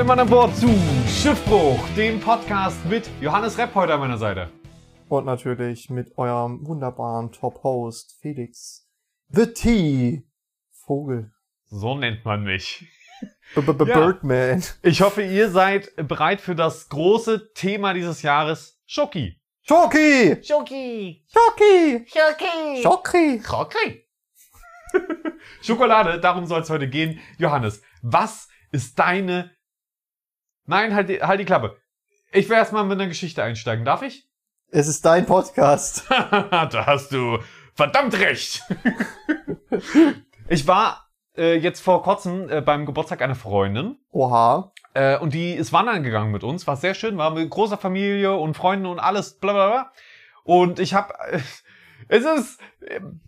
Alle Mann an Bord zu Schiffbruch, dem Podcast mit Johannes Repp heute an meiner Seite. Und natürlich mit eurem wunderbaren Top-Host Felix The T. Vogel. So nennt man mich. B -b -b Ja. Birdman. Ich hoffe, ihr seid bereit für das große Thema dieses Jahres, Schoki. Schoki! Schoki. Schoki! Schoki. Schoki! Schoki. Schokolade, darum soll es heute gehen. Johannes, was ist deine... Nein, halt die, halt die Klappe. Ich will erstmal mit einer Geschichte einsteigen. Darf ich? Es ist dein Podcast. da hast du verdammt recht. ich war äh, jetzt vor kurzem äh, beim Geburtstag einer Freundin Oha. äh, und die ist wandern gegangen mit uns. War sehr schön, war mit großer Familie und Freunden und alles, bla bla bla. Und ich habe, äh, es ist,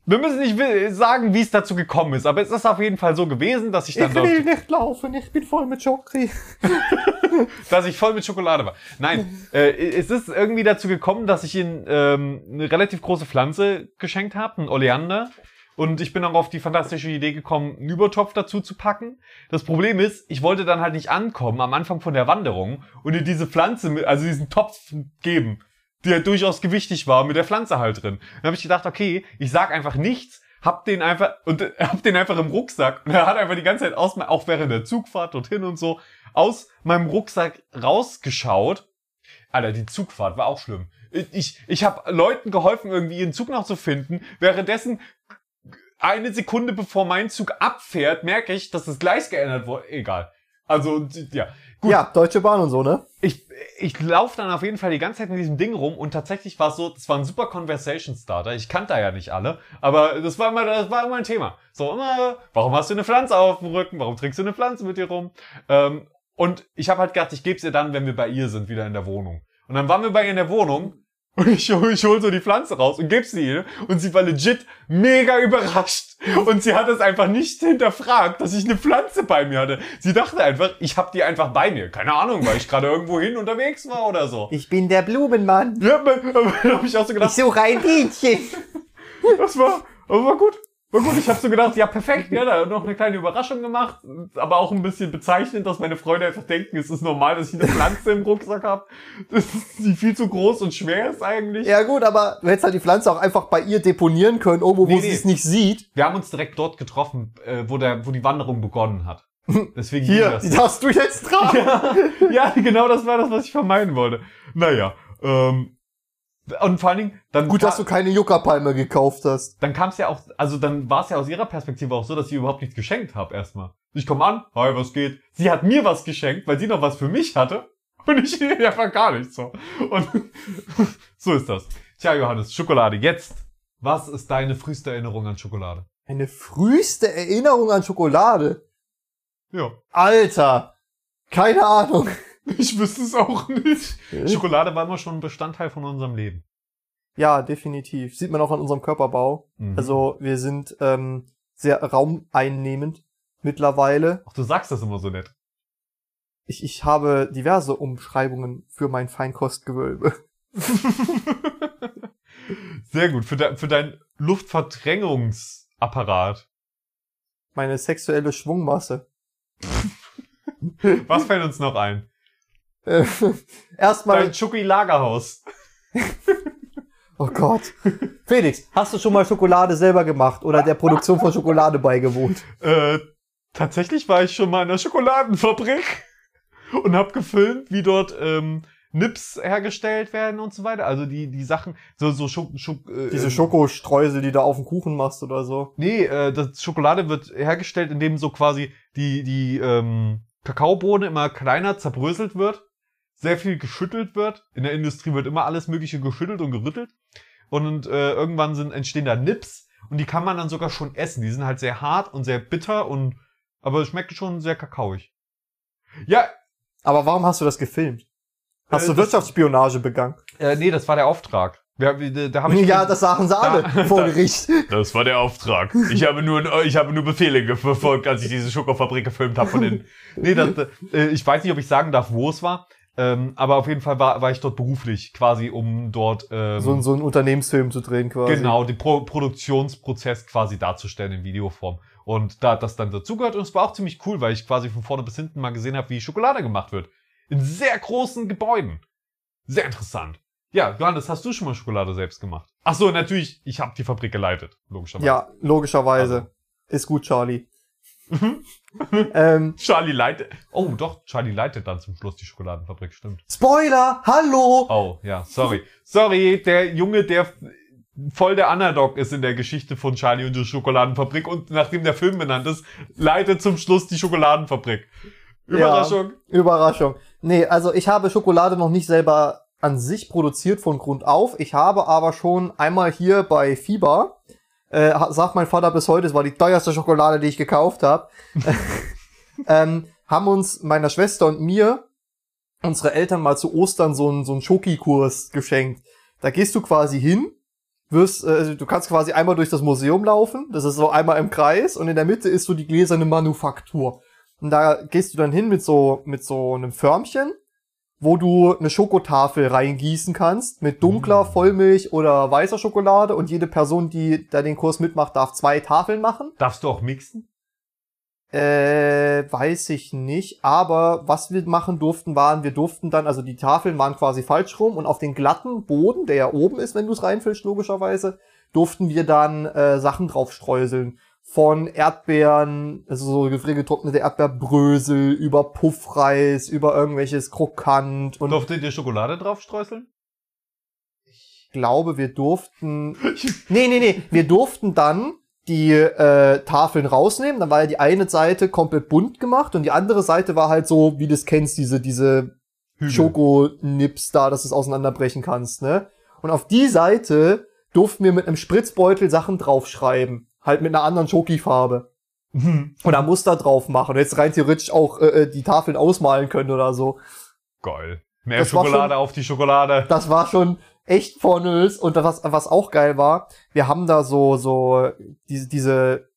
wir müssen nicht sagen, wie es dazu gekommen ist, aber es ist auf jeden Fall so gewesen, dass ich dann Ich will nicht laufen, ich bin voll mit Schoki. dass ich voll mit Schokolade war. Nein, äh, es ist irgendwie dazu gekommen, dass ich ihnen ähm, eine relativ große Pflanze geschenkt habe, ein Oleander. Und ich bin auch auf die fantastische Idee gekommen, einen Übertopf dazu zu packen. Das Problem ist, ich wollte dann halt nicht ankommen am Anfang von der Wanderung und ihr diese Pflanze, also diesen Topf geben, der durchaus gewichtig war, mit der Pflanze halt drin. Dann habe ich gedacht, okay, ich sag einfach nichts, hab den einfach und äh, hab den einfach im Rucksack und er hat einfach die ganze Zeit aus, auch während der Zugfahrt dorthin und so aus meinem Rucksack rausgeschaut. Alter, die Zugfahrt war auch schlimm. Ich, ich habe Leuten geholfen, irgendwie ihren Zug noch zu finden. Währenddessen eine Sekunde bevor mein Zug abfährt, merke ich, dass das Gleis geändert wurde. Egal. Also, ja. Gut, Ja, Deutsche Bahn und so, ne? ich, ich laufe dann auf jeden Fall die ganze Zeit mit diesem Ding rum und tatsächlich war es so, das war ein super Conversation Starter. Ich kannte da ja nicht alle, aber das war immer, das war immer ein Thema. So immer, warum hast du eine Pflanze auf dem Rücken? Warum trägst du eine Pflanze mit dir rum? Ähm, und ich habe halt gedacht, ich gebe ihr dann, wenn wir bei ihr sind, wieder in der Wohnung. Und dann waren wir bei ihr in der Wohnung und ich, ich hol so die Pflanze raus und gebe sie ihr und sie war legit mega überrascht. Und sie hat es einfach nicht hinterfragt, dass ich eine Pflanze bei mir hatte. Sie dachte einfach, ich habe die einfach bei mir. Keine Ahnung, weil ich gerade irgendwo hin unterwegs war oder so. Ich bin der Blumenmann. Ja, aber da habe ich auch so gedacht, suche ein Bienchen. das war, das war gut. War gut, ich habe so gedacht, ja perfekt, ja, da noch eine kleine Überraschung gemacht, aber auch ein bisschen bezeichnend, dass meine Freunde einfach denken, es ist normal, dass ich eine Pflanze im Rucksack habe, die viel zu groß und schwer ist eigentlich. Ja gut, aber du hättest halt die Pflanze auch einfach bei ihr deponieren können, irgendwo, wo Nee, sie es nicht sieht. Wir haben uns direkt dort getroffen, äh, wo, der, wo die Wanderung begonnen hat. Deswegen Hier, das. die darfst du jetzt tragen. ja, ja, genau das war das, was ich vermeiden wollte. Naja, ähm, und vor allen Dingen, dann Gut, dass du keine Juckerpalme gekauft hast. dann kam es ja auch, also dann war es ja aus ihrer Perspektive auch so, dass ich ihr überhaupt nichts geschenkt habe erstmal. Ich komme an, hi, was geht? Sie hat mir was geschenkt, weil sie noch was für mich hatte und ich ihr einfach gar nichts so. Und so ist das. Tja, Johannes, Schokolade, jetzt. Was ist deine früheste Erinnerung an Schokolade? Eine früheste Erinnerung an Schokolade. Ja, Alter. Keine Ahnung. ich wüsste es auch nicht. Schokolade war immer schon ein Bestandteil von unserem Leben. Ja, definitiv. Sieht man auch an unserem Körperbau. Mhm. Also wir sind ähm, sehr raumeinnehmend mittlerweile. Ach, du sagst das immer so nett. Ich, ich habe diverse Umschreibungen für mein Feinkostgewölbe. Sehr gut. Für, de für dein Luftverdrängungsapparat. Meine sexuelle Schwungmasse. Was fällt uns noch ein? Äh, Erstmal. Dein Schoki-Lagerhaus. Oh Gott. Felix, hast du schon mal Schokolade selber gemacht oder der Produktion von Schokolade beigewohnt? Äh, tatsächlich war ich schon mal in der Schokoladenfabrik und hab gefilmt, wie dort ähm, Nips hergestellt werden und so weiter. Also die die Sachen, so so Schok Schok äh, Diese äh, Schokostreusel, die du auf den Kuchen machst oder so. Nee, äh, das Schokolade wird hergestellt, indem so quasi die die ähm, Kakaobohne immer kleiner zerbröselt wird, sehr viel geschüttelt wird. In der Industrie wird immer alles Mögliche geschüttelt und gerüttelt und äh, irgendwann sind entstehen da Nips und die kann man dann sogar schon essen. Die sind halt sehr hart und sehr bitter und aber es schmeckt schon sehr kakaoig. Ja, Aber warum hast du das gefilmt? Hast Äh, du das- Wirtschaftsspionage begangen? äh, nee, das war der Auftrag. Wir, da hab ich Ja, das sagen sie alle Da- vor da- Gericht. Das war der Auftrag. Ich habe nur, ich habe nur Befehle verfolgt, als ich diese Schokofabrik gefilmt habe von den. Nee, das, äh, ich weiß nicht, ob ich sagen darf, wo es war. Ähm, aber auf jeden Fall war, war ich dort beruflich, quasi um dort ähm, So, ein- so einen Unternehmensfilm zu drehen quasi. genau den Pro Produktionsprozess quasi darzustellen in Videoform. Und da hat das dann dazugehört und es war auch ziemlich cool, weil ich quasi von vorne bis hinten mal gesehen habe, wie Schokolade gemacht wird. In sehr großen Gebäuden. Sehr interessant. Ja, Johannes, hast du schon mal Schokolade selbst gemacht? Ach so, natürlich, ich habe die Fabrik geleitet, logischerweise. Ja, logischerweise. Also. Ist gut, Charlie. ähm, Charlie leitet. Oh, doch, Charlie leitet dann zum Schluss die Schokoladenfabrik, stimmt. Spoiler! Hallo! Oh, ja, sorry. Sorry, der Junge, der voll der Underdog ist in der Geschichte von Charlie und die Schokoladenfabrik und nachdem der Film benannt ist, leitet zum Schluss die Schokoladenfabrik. Überraschung. Ja, Überraschung. Nee, also ich habe Schokolade noch nicht selber an sich produziert von Grund auf. Ich habe aber schon einmal hier bei Fieber, äh, sagt mein Vater bis heute, es war die teuerste Schokolade, die ich gekauft habe, ähm, haben uns meiner Schwester und mir unsere Eltern mal zu Ostern so einen so einen Schokikurs geschenkt. Da gehst du quasi hin, wirst, äh, du kannst quasi einmal durch das Museum laufen, das ist so einmal im Kreis und in der Mitte ist so die gläserne Manufaktur. Und da gehst du dann hin mit so, mit so einem Förmchen, wo du eine Schokotafel reingießen kannst mit dunkler Mm. Vollmilch oder weißer Schokolade und jede Person, die da den Kurs mitmacht, darf zwei Tafeln machen. Darfst du auch mixen? Äh, weiß ich nicht. Aber was wir machen durften, waren, wir durften dann, also die Tafeln waren quasi falsch rum und auf den glatten Boden, der ja oben ist, wenn du es reinfüllst, logischerweise, durften wir dann äh, Sachen drauf streuseln. Von Erdbeeren, also so gefriergetrocknete Erdbeerbrösel, über Puffreis, über irgendwelches Krokant und Durftet ihr Schokolade drauf streuseln? ich glaube, wir durften. Nee, nee, nee. Wir durften dann die äh, Tafeln rausnehmen. Dann war ja die eine Seite komplett bunt gemacht und die andere Seite war halt so, wie du es kennst, diese, diese. Schokonips da, dass du es auseinanderbrechen kannst, ne? Und auf die Seite durften wir mit einem Spritzbeutel Sachen draufschreiben. Halt mit einer anderen Schokifarbe. Oder Muster drauf machen. Und jetzt rein theoretisch auch äh, äh, die Tafeln ausmalen können oder so. Geil. Mehr Das Schokolade schon- auf die Schokolade. Das war schon echt pornös. Und was, was auch geil war, wir haben da so, so, diese, diese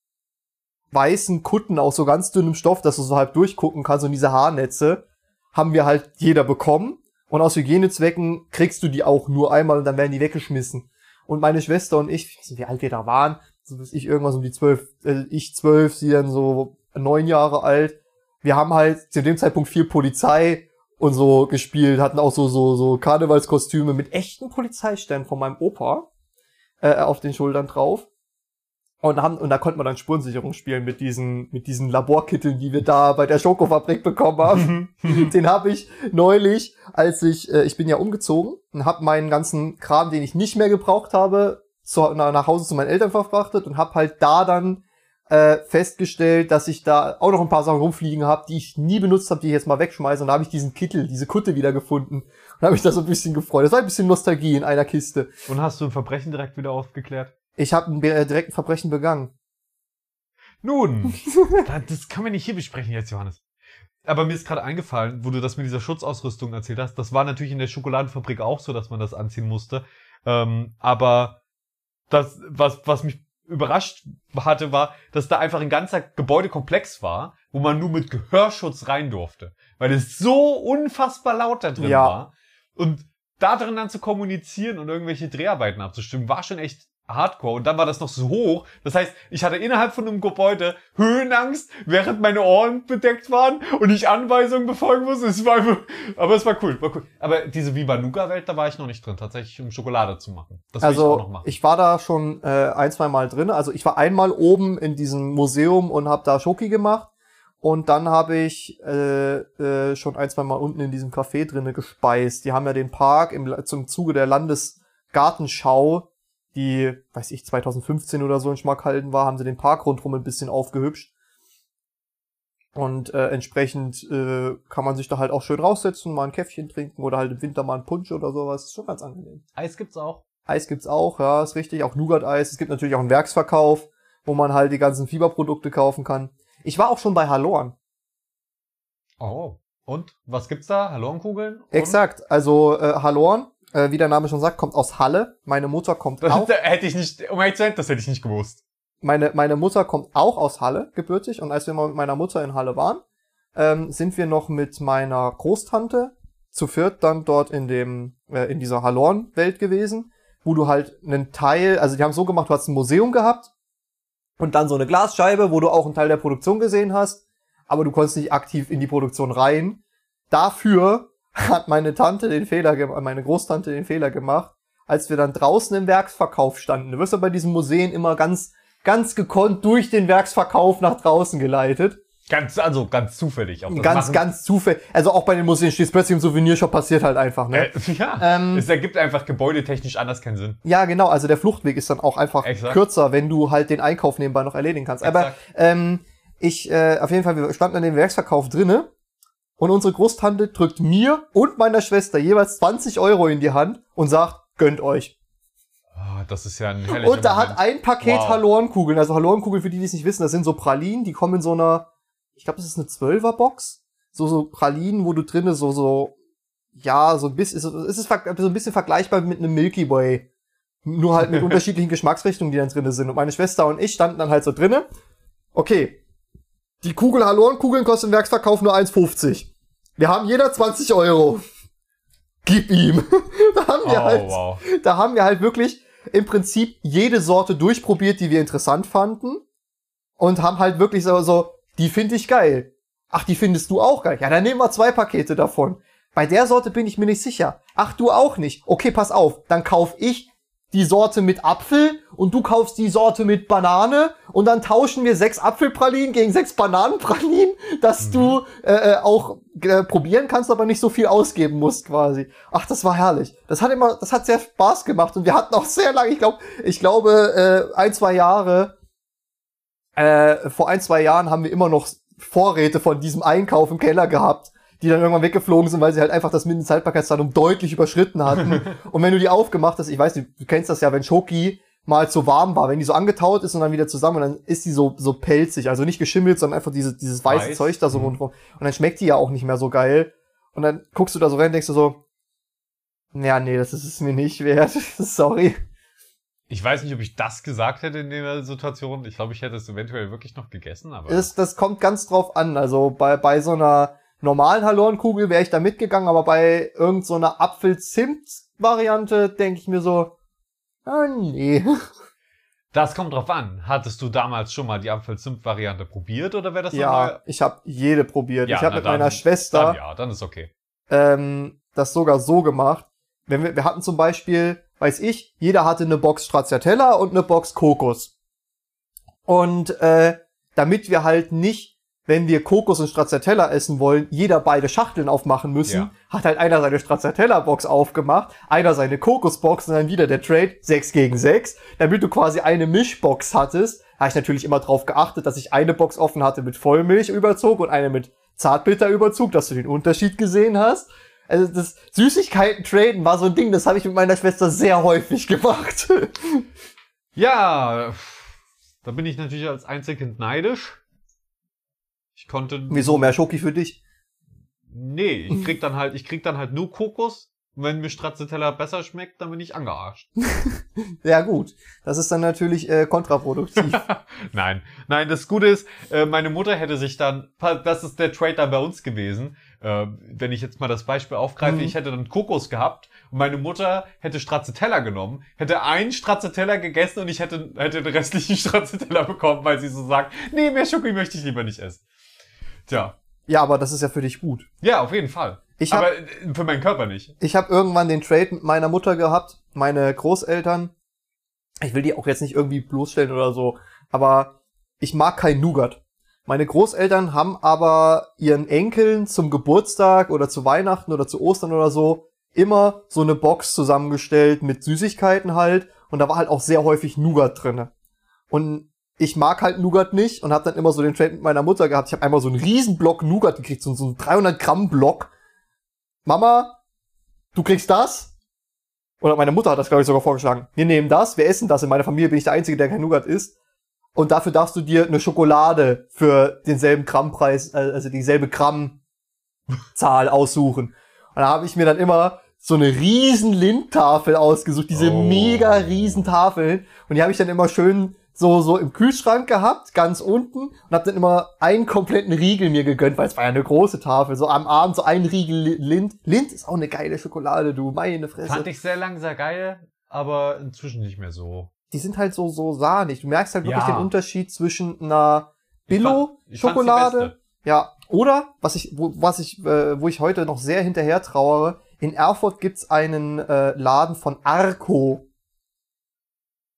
weißen Kutten aus so ganz dünnem Stoff, dass du so halb durchgucken kannst und diese Haarnetze haben wir halt jeder bekommen. Und aus Hygienezwecken kriegst du die auch nur einmal und dann werden die weggeschmissen. Und meine Schwester und ich, ich weiß nicht, wie alt wir da waren, so bis ich irgendwas um die zwölf, äh, ich zwölf, sie dann so neun Jahre alt. Wir haben halt zu dem Zeitpunkt viel Polizei und so gespielt, hatten auch so, so, so Karnevalskostüme mit echten Polizeisternen von meinem Opa äh, auf den Schultern drauf. Und, haben, und da konnte man dann Spurensicherung spielen mit diesen, mit diesen Laborkitteln, die wir da bei der Schokofabrik bekommen haben. den habe ich neulich, als ich, äh, ich bin ja umgezogen und habe meinen ganzen Kram, den ich nicht mehr gebraucht habe, zu, na, nach Hause zu meinen Eltern verfrachtet und habe halt da dann äh, festgestellt, dass ich da auch noch ein paar Sachen rumfliegen habe, die ich nie benutzt habe, die ich jetzt mal wegschmeiße. Und da habe ich diesen Kittel, diese Kutte wieder gefunden. Und habe mich da so ein bisschen gefreut. Das war ein bisschen Nostalgie in einer Kiste. Und hast du ein Verbrechen direkt wieder aufgeklärt? Ich habe ein äh, direkten Verbrechen begangen. Nun, da- das können wir nicht hier besprechen jetzt, Johannes. Aber mir ist gerade eingefallen, wo du das mit dieser Schutzausrüstung erzählt hast. Das war natürlich in der Schokoladenfabrik auch so, dass man das anziehen musste. Ähm, aber das, was, was mich überrascht hatte, war, dass da einfach ein ganzer Gebäudekomplex war, wo man nur mit Gehörschutz rein durfte. Weil es so unfassbar laut da drin Ja. war. Und da drin dann zu kommunizieren und irgendwelche Dreharbeiten abzustimmen, war schon echt hardcore. Und dann war das noch so hoch. Das heißt, ich hatte innerhalb von einem Gebäude Höhenangst, während meine Ohren bedeckt waren und ich Anweisungen befolgen musste. Es war einfach, aber es war cool, war cool. Aber diese Viva Nuga Welt, da war ich noch nicht drin, tatsächlich um Schokolade zu machen. Das will ich auch noch Also machen. ich war da schon äh, ein, zwei Mal drin. Also ich war einmal oben in diesem Museum und habe da Schoki gemacht. Und dann habe ich äh, äh, schon ein, zwei Mal unten in diesem Café drinne gespeist. Die haben ja den Park im, zum Zuge der Landesgartenschau, die, weiß ich, 2015 oder so in Schmackhalden war, haben sie den Park rundherum ein bisschen aufgehübscht. Und äh, entsprechend äh, kann man sich da halt auch schön raussetzen, mal ein Käffchen trinken oder halt im Winter mal einen Punsch oder sowas. Ist schon ganz angenehm. Eis gibt's auch. Eis gibt's auch, ja, ist richtig. Auch Nougat-Eis. Es gibt natürlich auch einen Werksverkauf, wo man halt die ganzen Fieberprodukte kaufen kann. Ich war auch schon bei Halorn. Oh. Und was gibt's da? Hallonkugeln? Und? Exakt. Also äh, Halorn, äh, wie der Name schon sagt, kommt aus Halle. Meine Mutter kommt auch. hätte ich nicht, um ehrlich zu sein, das hätte ich nicht gewusst. Meine, meine Mutter kommt auch aus Halle, gebürtig. Und als wir mal mit meiner Mutter in Halle waren, ähm, sind wir noch mit meiner Großtante zu viert dann dort in dem, äh, in dieser Halorn-Welt gewesen, wo du halt einen Teil, also die haben so gemacht, du hast ein Museum gehabt und dann so eine Glasscheibe, wo du auch einen Teil der Produktion gesehen hast, aber du konntest nicht aktiv in die Produktion rein. Dafür hat meine Tante den Fehler gemacht, meine Großtante den Fehler gemacht, als wir dann draußen im Werksverkauf standen. Du wirst ja bei diesen Museen immer ganz, ganz gekonnt durch den Werksverkauf nach draußen geleitet. Ganz, also ganz zufällig. Auch das Ganz, machen- ganz zufällig. Also auch bei den Museen stehst plötzlich im Souvenirshop passiert halt einfach, ne? Äh, ja, Ähm, es ergibt einfach gebäudetechnisch anders keinen Sinn. Ja, genau. Also der Fluchtweg ist dann auch einfach Exakt. kürzer, wenn du halt den Einkauf nebenbei noch erledigen kannst. Aber Exakt. ähm, ich, äh, auf jeden Fall, wir standen an dem Werksverkauf drinne und unsere Großtante drückt mir und meiner Schwester jeweils 20 Euro in die Hand und sagt, gönnt euch. Ah, das ist ja ein herrlicher Und da hat Moment. ein Paket Wow. Halorenkugeln, also Halorenkugeln, für die, die es nicht wissen, das sind so Pralinen, die kommen in so einer, ich glaube, das ist eine Zwölferbox. So, so Pralinen, wo du drinne so, so, ja, so ein bisschen, es ist so ein bisschen vergleichbar mit einem Milky Way. Nur halt mit unterschiedlichen Geschmacksrichtungen, die dann drinne sind. Und meine Schwester und ich standen dann halt so drinne. Okay. Die Kugel Halorenkugeln kosten im Werksverkauf nur 1,50. Wir haben jeder 20 Euro. Gib ihm. da haben wir Oh, halt wow. da haben wir halt wirklich im Prinzip jede Sorte durchprobiert, die wir interessant fanden. Und haben halt wirklich so, so die finde ich geil. Ach, die findest du auch geil. Ja, dann nehmen wir zwei Pakete davon. Bei der Sorte bin ich mir nicht sicher. Ach, du auch nicht. Okay, pass auf. Dann kauf ich die Sorte mit Apfel und du kaufst die Sorte mit Banane und dann tauschen wir sechs Apfelpralinen gegen sechs Bananenpralinen, dass du äh, äh, auch äh, probieren kannst, aber nicht so viel ausgeben musst quasi. Ach, das war herrlich. Das hat immer, das hat sehr Spaß gemacht und wir hatten auch sehr lange, ich glaube, ich glaube äh, ein zwei Jahre, äh, vor ein zwei Jahren haben wir immer noch Vorräte von diesem Einkauf im Keller gehabt, die dann irgendwann weggeflogen sind, weil sie halt einfach das Mindesthaltbarkeitsdatum deutlich überschritten hatten. und wenn du die aufgemacht hast, ich weiß nicht, du kennst das ja, wenn Schoki mal zu warm war, wenn die so angetaut ist und dann wieder zusammen und dann ist die so, so pelzig, also nicht geschimmelt, sondern einfach diese, dieses weiße Weiß. Zeug da so Mhm. rundherum. Und dann schmeckt die ja auch nicht mehr so geil. Und dann guckst du da so rein und denkst du so, ja, nee, das ist es mir nicht wert. Sorry. Ich weiß nicht, ob ich das gesagt hätte in der Situation. Ich glaube, ich hätte es eventuell wirklich noch gegessen, aber. Das, das kommt ganz drauf an. Also bei, bei so einer normalen Halorenkugel wäre ich da mitgegangen, aber bei irgend so Apfel-Zimt-Variante denke ich mir so, ah, nee. Das kommt drauf an. Hattest du damals schon mal die Apfel-Zimt-Variante probiert oder wäre das Ja, ich habe jede probiert. Ja, ich habe mit dann- meiner Dann Schwester ja, dann ist okay. ähm, das sogar so gemacht. Wenn wir, wir hatten zum Beispiel, weiß ich, jeder hatte eine Box Stracciatella und eine Box Kokos. Und äh, damit wir halt nicht, wenn wir Kokos und Stracciatella essen wollen, jeder beide Schachteln aufmachen müssen, Ja. hat halt einer seine Stracciatella-Box aufgemacht, einer seine Kokos-Box und dann wieder der Trade 6 gegen 6, damit du quasi eine Mischbox hattest. Habe ich natürlich immer drauf geachtet, dass ich eine Box offen hatte mit Vollmilchüberzug und eine mit Zartbitterüberzug, dass du den Unterschied gesehen hast. Also das Süßigkeiten-Traden war so ein Ding, das habe ich mit meiner Schwester sehr häufig gemacht. Ja, da bin ich natürlich als Einzelkind neidisch. Ich konnte. Wieso mehr Schoki für dich? Nee, ich krieg dann halt, ich krieg dann halt nur Kokos. Und wenn mir Stracciatella besser schmeckt, dann bin ich angearscht. Ja gut, das ist dann natürlich äh, kontraproduktiv. Nein, nein, das Gute ist, äh, meine Mutter hätte sich dann, das ist der Trade dann bei uns gewesen, äh, wenn ich jetzt mal das Beispiel aufgreife, Mhm. ich hätte dann Kokos gehabt und meine Mutter hätte Stracciatella genommen, hätte einen Stracciatella gegessen und ich hätte, hätte den restlichen Stracciatella bekommen, weil sie so sagt, nee, mehr Schoki möchte ich lieber nicht essen. Tja, ja, aber das ist ja für dich gut. ja, auf jeden Fall. Ich hab- Aber äh, für meinen Körper nicht. Ich habe irgendwann den Trade mit meiner Mutter gehabt, meine Großeltern. Ich will die auch jetzt nicht irgendwie bloßstellen oder so, aber ich mag kein Nougat. Meine Großeltern haben aber ihren Enkeln zum Geburtstag oder zu Weihnachten oder zu Ostern oder so immer so eine Box zusammengestellt mit Süßigkeiten halt und da war halt auch sehr häufig Nougat drinne. Und ich mag halt Nougat nicht und habe dann immer so den Trade mit meiner Mutter gehabt. Ich habe einmal so einen riesen Block Nougat gekriegt, so, so einen 300 Gramm Block. Mama, du kriegst das? Oder meine Mutter hat das, glaube ich, sogar vorgeschlagen. Wir nehmen das, wir essen das. In meiner Familie bin ich der Einzige, der kein Nougat isst. Und dafür darfst du dir eine Schokolade für denselben Grammpreis, äh, also dieselbe Grammzahl aussuchen. Und da habe ich mir dann immer so eine riesen Lindtafel ausgesucht, diese Oh. mega riesen Tafeln. Und die habe ich dann immer schön so, so im Kühlschrank gehabt, ganz unten, und hab dann immer einen kompletten Riegel mir gegönnt, weil es war ja eine große Tafel. So am Abend so ein Riegel Lind. Lind ist auch eine geile Schokolade, du, meine Fresse. Fand ich sehr lang sehr geil, aber inzwischen nicht mehr so. Die sind halt so, so sahnig. Du merkst halt wirklich Ja. den Unterschied zwischen einer Billo-Schokolade. Ja, oder, was ich, wo, was ich, äh, wo ich heute noch sehr hinterher trauere, in Erfurt gibt's einen äh, Laden von Arco.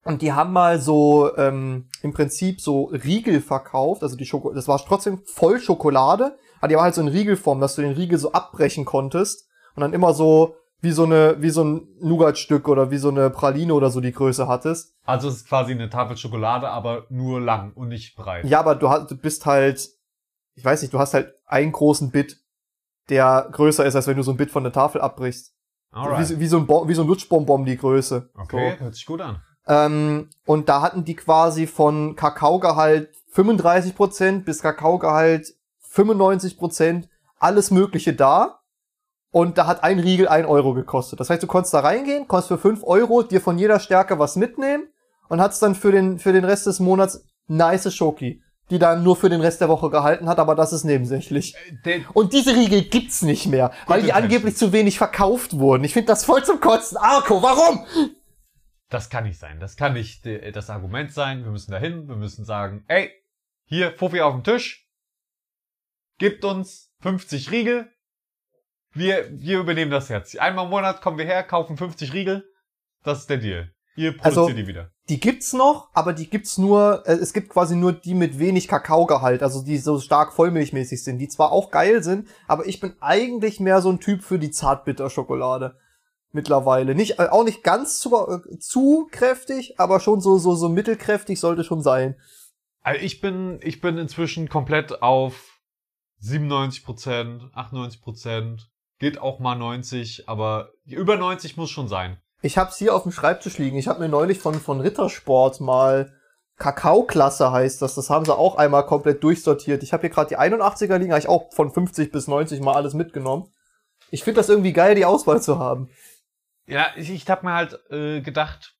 Und die haben mal so ähm, im Prinzip so Riegel verkauft, also die Schoko das war trotzdem voll Schokolade, aber die war halt so in Riegelform, dass du den Riegel so abbrechen konntest und dann immer so wie so eine wie so ein Nougatstück oder wie so eine Praline oder so die Größe hattest. Also es ist quasi eine Tafel Schokolade, aber nur lang und nicht breit. Ja, aber du, hast, du bist halt, ich weiß nicht, du hast halt einen großen Bit, der größer ist, als wenn du so ein Bit von der Tafel abbrichst. Alright. Wie, wie, so ein Bo wie so ein Lutschbonbon die Größe. Okay, hört sich gut an. Ähm, und da hatten die quasi von Kakaogehalt 35% bis Kakaogehalt 95% alles Mögliche da. Und da hat ein Riegel ein Euro gekostet. Das heißt, du konntest da reingehen, konntest für 5 Euro dir von jeder Stärke was mitnehmen und hattest dann für den, für den Rest des Monats nice Schoki, die dann nur für den Rest der Woche gehalten hat, aber das ist nebensächlich. Der, Und diese Riegel gibt's nicht mehr, weil die angeblich zu wenig verkauft wurden. Ich finde das voll zum Kotzen. Arco, warum? Das kann nicht sein. Das kann nicht äh, das Argument sein. Wir müssen dahin. Wir müssen sagen, ey, hier, Fuffi auf dem Tisch. Gibt uns 50 Riegel. Wir, wir übernehmen das jetzt. Einmal im Monat kommen wir her, kaufen 50 Riegel. Das ist der Deal. Ihr produziert Also- die wieder. Die gibt's noch, aber die gibt's nur, äh, es gibt quasi nur die mit wenig Kakaogehalt, also die so stark vollmilchmäßig sind, die zwar auch geil sind, aber ich bin eigentlich mehr so ein Typ für die Zartbitterschokolade. Mittlerweile. Nicht, äh, auch nicht ganz zu, äh, zu kräftig, aber schon so, so, so mittelkräftig sollte schon sein. Also ich bin, ich bin inzwischen komplett auf 97%, 98%, geht auch mal 90, aber über 90 muss schon sein. Ich hab's hier auf dem Schreibtisch liegen. Ich habe mir neulich von, von Rittersport mal Kakaoklasse heißt das. Das haben sie auch einmal komplett durchsortiert. Ich habe hier gerade die 81er liegen, habe ich auch von 50 bis 90 mal alles mitgenommen. Ich finde das irgendwie geil, die Auswahl zu haben. Ja, ich, ich hab mir halt äh, gedacht,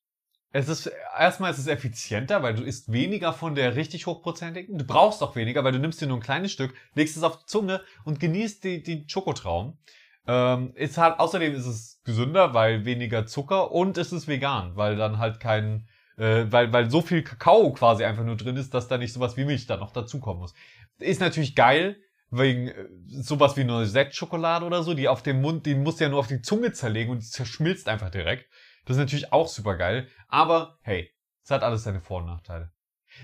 es ist erstmal ist es effizienter, weil du isst weniger von der richtig hochprozentigen. Du brauchst auch weniger, weil du nimmst dir nur ein kleines Stück, legst es auf die Zunge und genießt die, die Schokotraum. Ähm, ist halt, außerdem ist es gesünder, weil weniger Zucker und es ist vegan, weil dann halt kein, äh, weil, weil so viel Kakao quasi einfach nur drin ist, dass da nicht sowas wie Milch dann noch dazukommen muss. Ist natürlich geil, wegen äh, sowas wie eine Sektschokolade oder so, die auf dem Mund, die musst du ja nur auf die Zunge zerlegen und die zerschmilzt einfach direkt. Das ist natürlich auch super geil. Aber hey, es hat alles seine Vor- und Nachteile.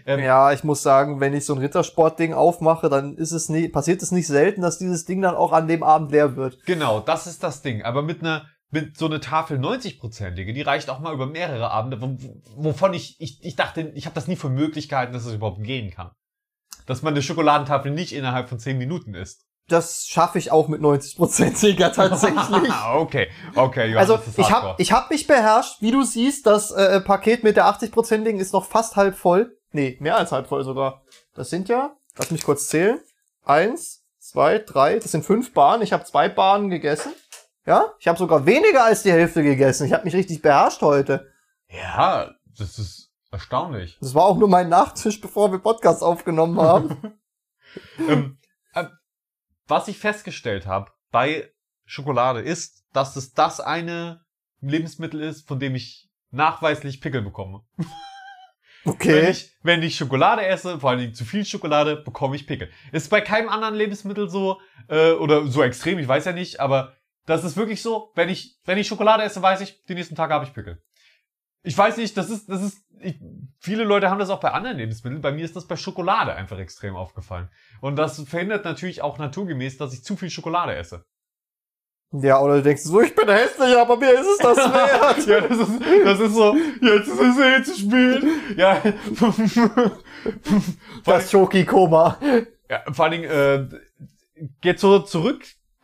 Ähm, Ja, ich muss sagen, wenn ich so ein Rittersport-Ding aufmache, dann ist es nie, passiert es nicht selten, dass dieses Ding dann auch an dem Abend leer wird. Genau, das ist das Ding. Aber mit einer, mit so einer Tafel 90-prozentige, die reicht auch mal über mehrere Abende, wo, wovon ich, ich, ich dachte, ich habe das nie für möglich gehalten, dass es überhaupt gehen kann. Dass man eine Schokoladentafel nicht innerhalb von 10 Minuten isst. Das schaffe ich auch mit 90%iger tatsächlich. Ah, okay, okay, Johannes, Also ich habe ich hab mich beherrscht. Wie du siehst, das äh, Paket mit der 80%igen ist noch fast halb voll. Nee, mehr als halb voll sogar. Das sind ja, lass mich kurz zählen. Eins, zwei, drei, das sind fünf Bahnen. Ich habe zwei Bahnen gegessen. Ja, ich habe sogar weniger als die Hälfte gegessen. Ich habe mich richtig beherrscht heute. Ja, das ist erstaunlich. Das war auch nur mein Nachtisch, bevor wir Podcast aufgenommen haben. ähm, äh, was ich festgestellt habe bei Schokolade ist, dass es das eine Lebensmittel ist, von dem ich nachweislich Pickel bekomme. Wenn Okay. ich, wenn ich Schokolade esse, vor allem zu viel Schokolade, bekomme ich Pickel. Ist bei keinem anderen Lebensmittel so, äh, oder so extrem, ich weiß ja nicht, aber das ist wirklich so, wenn ich, wenn ich Schokolade esse, weiß ich, die nächsten Tage habe ich Pickel. Ich weiß nicht, das ist, das ist, ich, viele Leute haben das auch bei anderen Lebensmitteln. Bei mir ist das bei Schokolade einfach extrem aufgefallen. Und das verhindert natürlich auch naturgemäß, dass ich zu viel Schokolade esse. Ja, oder du denkst so, ich bin hässlich, aber mir ist es das wert. ja, das ist, das ist so, jetzt ist es eh zu spät. Ja. Das Schoki-Koma. Ja, vor allen Dingen, äh, jetzt so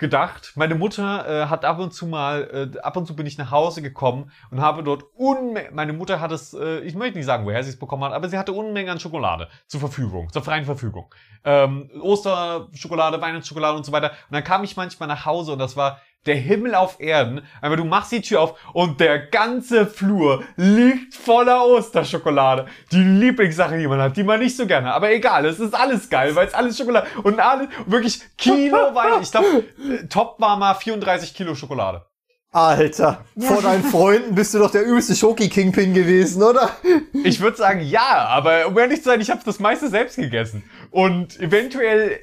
zurückgedacht, meine Mutter äh, hat ab und zu mal, äh, ab und zu bin ich nach Hause gekommen und habe dort Unmengen, meine Mutter hat es, äh, ich möchte nicht sagen, woher sie es bekommen hat, aber sie hatte Unmengen an Schokolade zur Verfügung, zur freien Verfügung. Ähm, Osterschokolade, Weihnachtsschokolade und so weiter. Und dann kam ich manchmal nach Hause und das war der Himmel auf Erden. Aber du machst die Tür auf und der ganze Flur liegt voller Osterschokolade. Die Lieblingssache, die man hat, die man nicht so gerne hat. Aber egal, es ist alles geil, weil es alles Schokolade und alles, wirklich kiloweise. Ich glaube, top war mal 34 Kilo Schokolade. Alter, vor deinen Freunden bist du doch der übelste Schoki-Kingpin gewesen, oder? Ich würde sagen, ja, aber um ehrlich zu sein, ich habe das meiste selbst gegessen. Und eventuell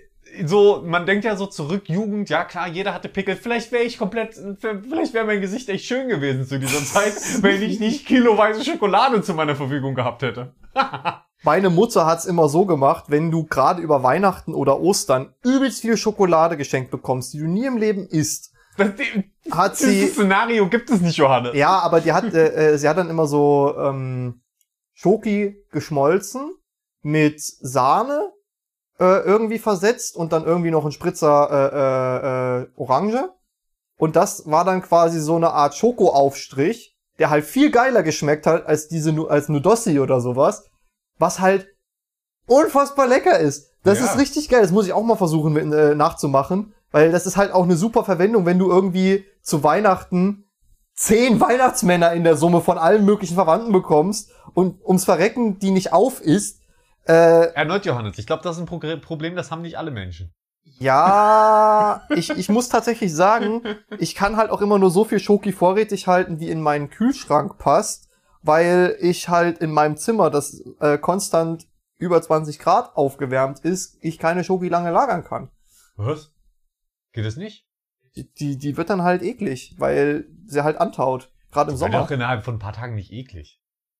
so, man denkt ja so zurück, Jugend, ja klar, jeder hatte Pickel. Vielleicht wäre ich komplett, vielleicht wäre mein Gesicht echt schön gewesen zu dieser Zeit, wenn ich nicht kiloweise Schokolade zu meiner Verfügung gehabt hätte. Meine Mutter hat's immer so gemacht, wenn du gerade über Weihnachten oder Ostern übelst viel Schokolade geschenkt bekommst, die du nie im Leben isst, Das, hat sie dieses Szenario gibt es nicht, Johannes. Ja, aber die hat, äh, äh, sie hat dann immer so ähm, Schoki geschmolzen mit Sahne äh, irgendwie versetzt und dann irgendwie noch ein Spritzer äh, äh, äh, Orange. Und das war dann quasi so eine Art Schokoaufstrich, der halt viel geiler geschmeckt hat als diese als Nudossi oder sowas, was halt unfassbar lecker ist. Das Ja. ist richtig geil. Das muss ich auch mal versuchen mit, äh, nachzumachen, weil das ist halt auch eine super Verwendung, wenn du irgendwie zu Weihnachten zehn Weihnachtsmänner in der Summe von allen möglichen Verwandten bekommst und ums Verrecken die nicht auf isst. Äh, Erneut, Johannes, ich glaube, das ist ein Problem, das haben nicht alle Menschen. ja, ich, ich muss tatsächlich sagen, ich kann halt auch immer nur so viel Schoki vorrätig halten, wie in meinen Kühlschrank passt, weil ich halt in meinem Zimmer, das äh, konstant über 20 Grad aufgewärmt ist, ich keine Schoki lange lagern kann. Was? Geht das nicht? Die, die, die wird dann halt eklig, weil sie halt antaut. Gerade im Das wird auch Sommer. innerhalb von ein paar Tagen nicht eklig.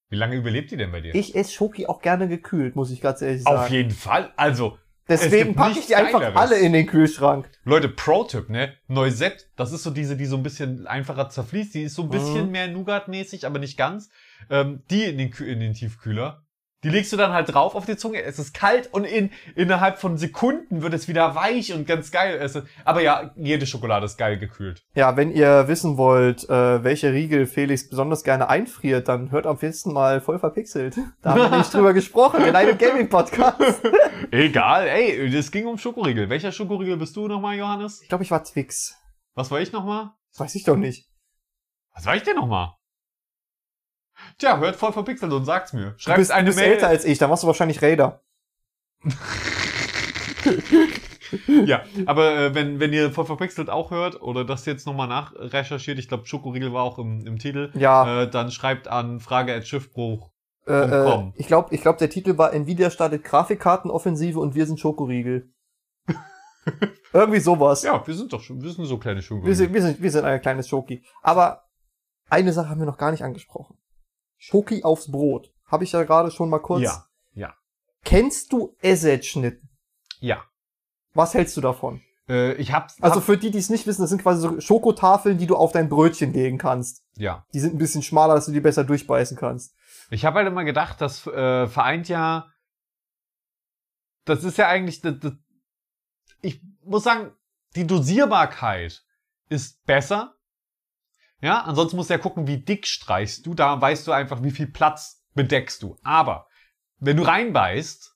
Wie lange überlebt die denn bei dir? Ich esse Schoki auch gerne gekühlt, muss ich ganz ehrlich sagen. Auf jeden Fall. Also, Deswegen packe ich die einfach Geileres. alle in den Kühlschrank. Leute, Pro-Tipp, ne? Noisette, das ist so diese, die so ein bisschen einfacher zerfließt. Die ist so ein bisschen Mhm. mehr Nougat-mäßig, aber nicht ganz. Ähm, die in den, Kü- in den Tiefkühler. Die legst du dann halt drauf auf die Zunge. Es ist kalt und in, innerhalb von Sekunden wird es wieder weich und ganz geil. Es aber ja, jede Schokolade ist geil gekühlt. Ja, wenn ihr wissen wollt, äh, welche Riegel Felix besonders gerne einfriert, dann hört am besten mal voll verpixelt. Da haben wir nämlich drüber gesprochen in einem Gaming-Podcast. Egal, ey, es ging um Schokoriegel. Welcher Schokoriegel bist du nochmal, Johannes? Ich glaube, ich war Twix. Was war ich nochmal? Das weiß ich doch nicht. Was war ich denn nochmal? Tja, hört voll verpixelt und sagt's mir. Du Schreibt bist, eine du bist Mail. älter als ich, dann warst du wahrscheinlich Raider. Ja, aber äh, wenn, wenn ihr voll verpixelt auch hört oder das jetzt nochmal nachrecherchiert, ich glaube, Schokoriegel war auch im, im Titel, Ja, äh, dann schreibt an Frage at Schiffbruch. äh, äh, ich glaube, ich glaub, der Titel war Nvidia startet Grafikkartenoffensive und wir sind Schokoriegel. Irgendwie sowas. Ja, wir sind doch schon, wir sind so kleine Wir Schokoriegel. sind, wir sind, wir sind ein kleines Schoki. Aber eine Sache haben wir noch gar nicht angesprochen. Schoki aufs Brot. Habe ich ja gerade schon mal kurz. Ja, ja. Kennst du Essetschnitten? Ja. Was hältst du davon? Äh, ich hab's. Also hab, für die, die es nicht wissen, das sind quasi so Schokotafeln, die du auf dein Brötchen legen kannst. ja. Die sind ein bisschen schmaler, dass du die besser durchbeißen kannst. Ich habe halt immer gedacht, das äh, vereint ja. Das ist ja eigentlich. Das, das, ich muss sagen, die Dosierbarkeit ist besser. Ja, ansonsten musst du ja gucken, wie dick streichst du. Da weißt du einfach, wie viel Platz bedeckst du. Aber wenn du reinbeißt,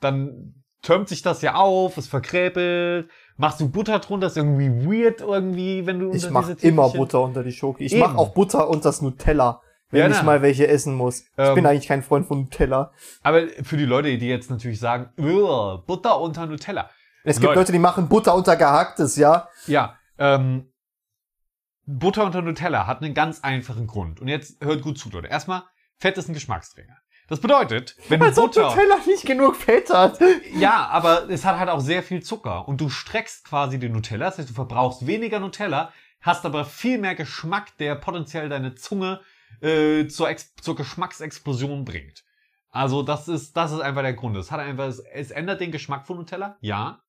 dann türmt sich das ja auf, es verkräpelt. Machst du Butter drunter, ist irgendwie weird irgendwie, wenn du Ich mache immer Butter unter die Schoki. Ich mache auch Butter unter das Nutella, wenn Ja, ich na. mal welche essen muss. Ich Ähm, bin eigentlich kein Freund von Nutella. Aber für die Leute, die jetzt natürlich sagen, "Ugh, Butter unter Nutella. Es gibt Leute. Leute, die machen Butter unter gehacktes, ja. Ja, ähm, Butter unter Nutella hat einen ganz einfachen Grund. Und jetzt hört gut zu, Leute. Erstmal, Fett ist ein Geschmacksträger. Das bedeutet, wenn du Als ob Butter... Nutella nicht genug Fett hat. Ja, aber es hat halt auch sehr viel Zucker. Und du streckst quasi den Nutella. Das heißt, du verbrauchst weniger Nutella, hast aber viel mehr Geschmack, der potenziell deine Zunge äh, zur, Ex zur Geschmacksexplosion bringt. Also das ist, das ist einfach der Grund. Es hat einfach, es, es ändert den Geschmack von Nutella, ja.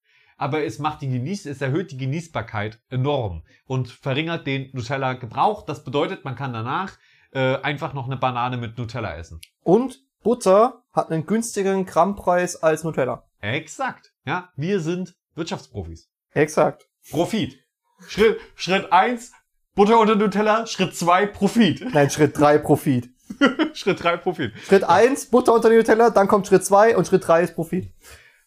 Aber es macht die Genieß, es erhöht die Genießbarkeit enorm und verringert den Nutella-Gebrauch. Das bedeutet, man kann danach äh, einfach noch eine Banane mit Nutella essen. Und Butter hat einen günstigeren Grammpreis als Nutella. Exakt. Ja, wir sind Wirtschaftsprofis. Exakt. Profit. Schritt, Schritt eins Butter unter Nutella. Schritt zwei Profit. Nein, Schritt 3 Profit. Schritt drei Profit. Schritt 1 Butter unter Nutella, dann kommt Schritt 2 und Schritt 3 ist Profit.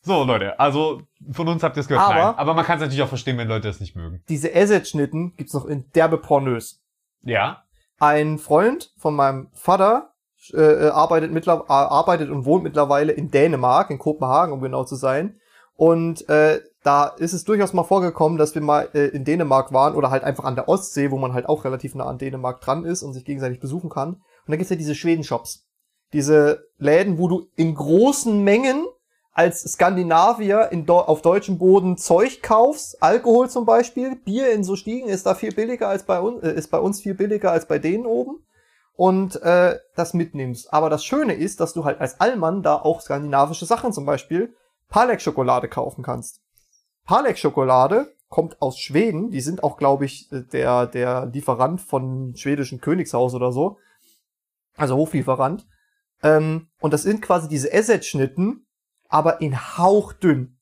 So, Leute, also von uns habt ihr es gehört. Aber- Nein. Aber man kann es natürlich auch verstehen, wenn Leute es nicht mögen. Diese Asset-Schnitten gibt's noch in derbe pornös. Ja. Ein Freund von meinem Vater äh, äh, arbeitet, mittler arbeitet und wohnt mittlerweile in Dänemark, in Kopenhagen, um genau zu sein. Und äh, da ist es durchaus mal vorgekommen, dass wir mal äh, in Dänemark waren oder halt einfach an der Ostsee, wo man halt auch relativ nah an Dänemark dran ist und sich gegenseitig besuchen kann. Und da gibt's ja diese Schweden-Shops. Diese Läden, wo du in großen Mengen als Skandinavier in auf deutschem Boden Zeug kaufst, Alkohol zum Beispiel, Bier in so Stiegen ist da viel billiger als bei uns, äh, ist bei uns viel billiger als bei denen oben und äh, das mitnimmst. Aber das Schöne ist, dass du halt als Allmann da auch skandinavische Sachen, zum Beispiel Palek-Schokolade kaufen kannst. Palek-Schokolade kommt aus Schweden, die sind auch, glaube ich, äh, der, der Lieferant von schwedischen Königshaus oder so. Also Hoflieferant. Ähm, und das sind quasi diese Asset-Schnitten, aber in hauchdünn.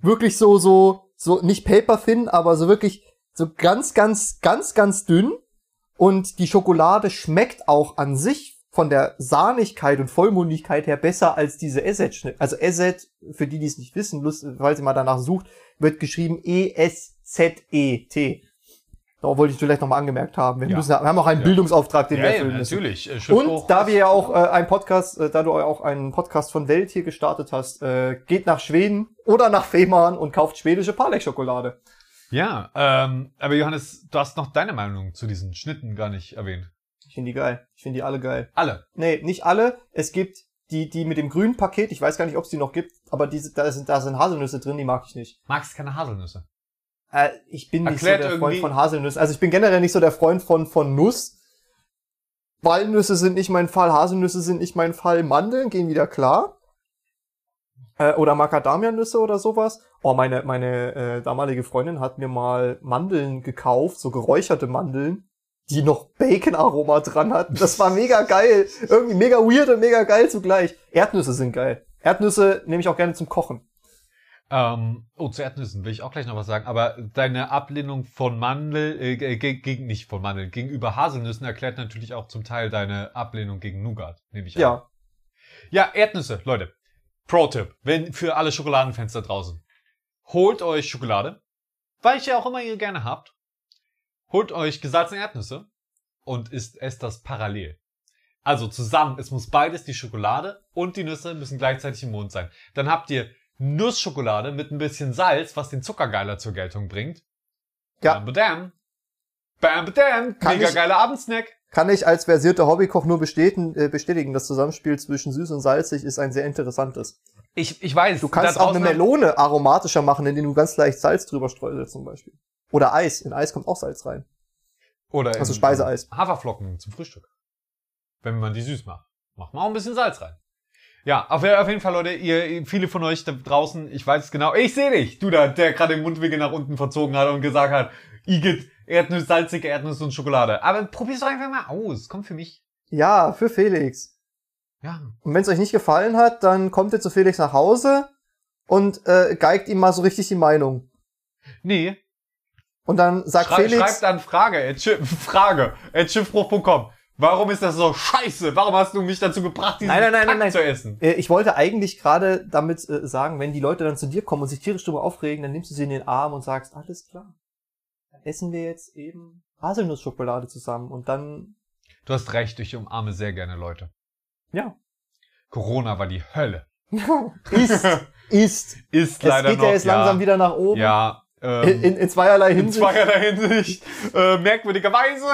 Wirklich so, so, so, nicht paper-thin, aber so wirklich, so ganz, ganz, ganz, ganz dünn. Und die Schokolade schmeckt auch an sich von der Sahnigkeit und Vollmundigkeit her besser als diese Asset-Schnitte. Also Asset, für die, die es nicht wissen, falls ihr mal danach sucht, wird geschrieben E-S-Z-E-T. Da wollte ich vielleicht nochmal angemerkt haben. Wir, Ja. müssen, wir haben auch einen Ja. Bildungsauftrag, den wir Ja, ja, erfüllen müssen. natürlich. Äh, Und Schiffbruch da wir ja auch äh, einen Podcast, äh, da du auch einen Podcast von Welt hier gestartet hast, äh, geht nach Schweden oder nach Fehmarn und kauft schwedische Palek-Schokolade. Ja, ähm, aber Johannes, du hast noch deine Meinung zu diesen Schnitten gar nicht erwähnt. Ich finde die geil. Ich finde die alle geil. Alle. Nee, nicht alle. Es gibt die, die mit dem grünen Paket. Ich weiß gar nicht, ob es die noch gibt, aber diese, da sind, da sind Haselnüsse drin, die mag ich nicht. Magst keine Haselnüsse? Äh, ich bin nicht Erklärt so der Freund von Haselnüssen. Also ich bin generell nicht so der Freund von, von Nuss. Walnüsse sind nicht mein Fall, Haselnüsse sind nicht mein Fall, Mandeln gehen wieder klar. Äh, oder Macadamianüsse oder sowas. Oh, meine, meine äh, damalige Freundin hat mir mal Mandeln gekauft, so geräucherte Mandeln, die noch Bacon-Aroma dran hatten. Das war mega geil. Irgendwie mega weird und mega geil zugleich. Erdnüsse sind geil. Erdnüsse nehme ich auch gerne zum Kochen. Ähm, oh, zu Erdnüssen will ich auch gleich noch was sagen, aber deine Ablehnung von Mandel, äh, ge- gegen, nicht von Mandel, gegenüber Haselnüssen erklärt natürlich auch zum Teil deine Ablehnung gegen Nougat, nehme ich an. Ja. Ja, Erdnüsse, Leute. Pro-Tipp, wenn für alle Schokoladenfans da draußen. Holt euch Schokolade, weil ich ja auch immer ihr gerne habt. Holt euch gesalzene Erdnüsse und isst esst das parallel. Also zusammen, es muss beides, die Schokolade und die Nüsse müssen gleichzeitig im Mund sein. Dann habt ihr Nussschokolade mit ein bisschen Salz, was den Zuckergeiler zur Geltung bringt. Ja. Bam, badam. Bam, badam. Kann Mega ich- geiler Abendsnack. Kann ich als versierter Hobbykoch nur bestätigen, äh, bestätigen, das Zusammenspiel zwischen süß und salzig ist ein sehr interessantes. Ich, ich weiß. Du kannst auch eine Melone aromatischer machen, indem du ganz leicht Salz drüber streuselst zum Beispiel. Oder Eis. In Eis kommt auch Salz rein. Oder Also Speiseeis. Haferflocken zum Frühstück. Wenn man die süß macht. Macht man auch ein bisschen Salz rein. Ja, auf, auf jeden Fall, Leute, ihr, viele von euch da draußen, ich weiß es genau, ich sehe dich, du da, der gerade den Mundwinkel nach unten verzogen hat und gesagt hat, Igitt, Erdnüsse, salzige Erdnüsse und Schokolade. Aber probier's doch einfach mal aus, kommt für mich. Ja, für Felix. Ja. Und wenn es euch nicht gefallen hat, dann kommt ihr zu Felix nach Hause und äh, geigt ihm mal so richtig die Meinung. Nee, Und dann sagt Schrei, Felix, schreibt an Frage, at Frage, at schiffbruch.com. Warum ist das so scheiße? Warum hast du mich dazu gebracht, diesen Nein, nein, nein, nein, nein. zu essen? äh, ich wollte eigentlich gerade damit äh, sagen, wenn die Leute dann zu dir kommen und sich tierisch drüber aufregen, dann nimmst du sie in den Arm und sagst, alles klar. Dann essen wir jetzt eben Haselnussschokolade zusammen und dann, Du hast recht, ich umarme sehr gerne Leute. ja. Corona war die Hölle. ist, ist. Ist Es leider geht noch, ja jetzt langsam wieder nach oben. Ja, ähm, In, in zweierlei in Hinsicht. zweierlei Hinsicht, äh, merkwürdigerweise.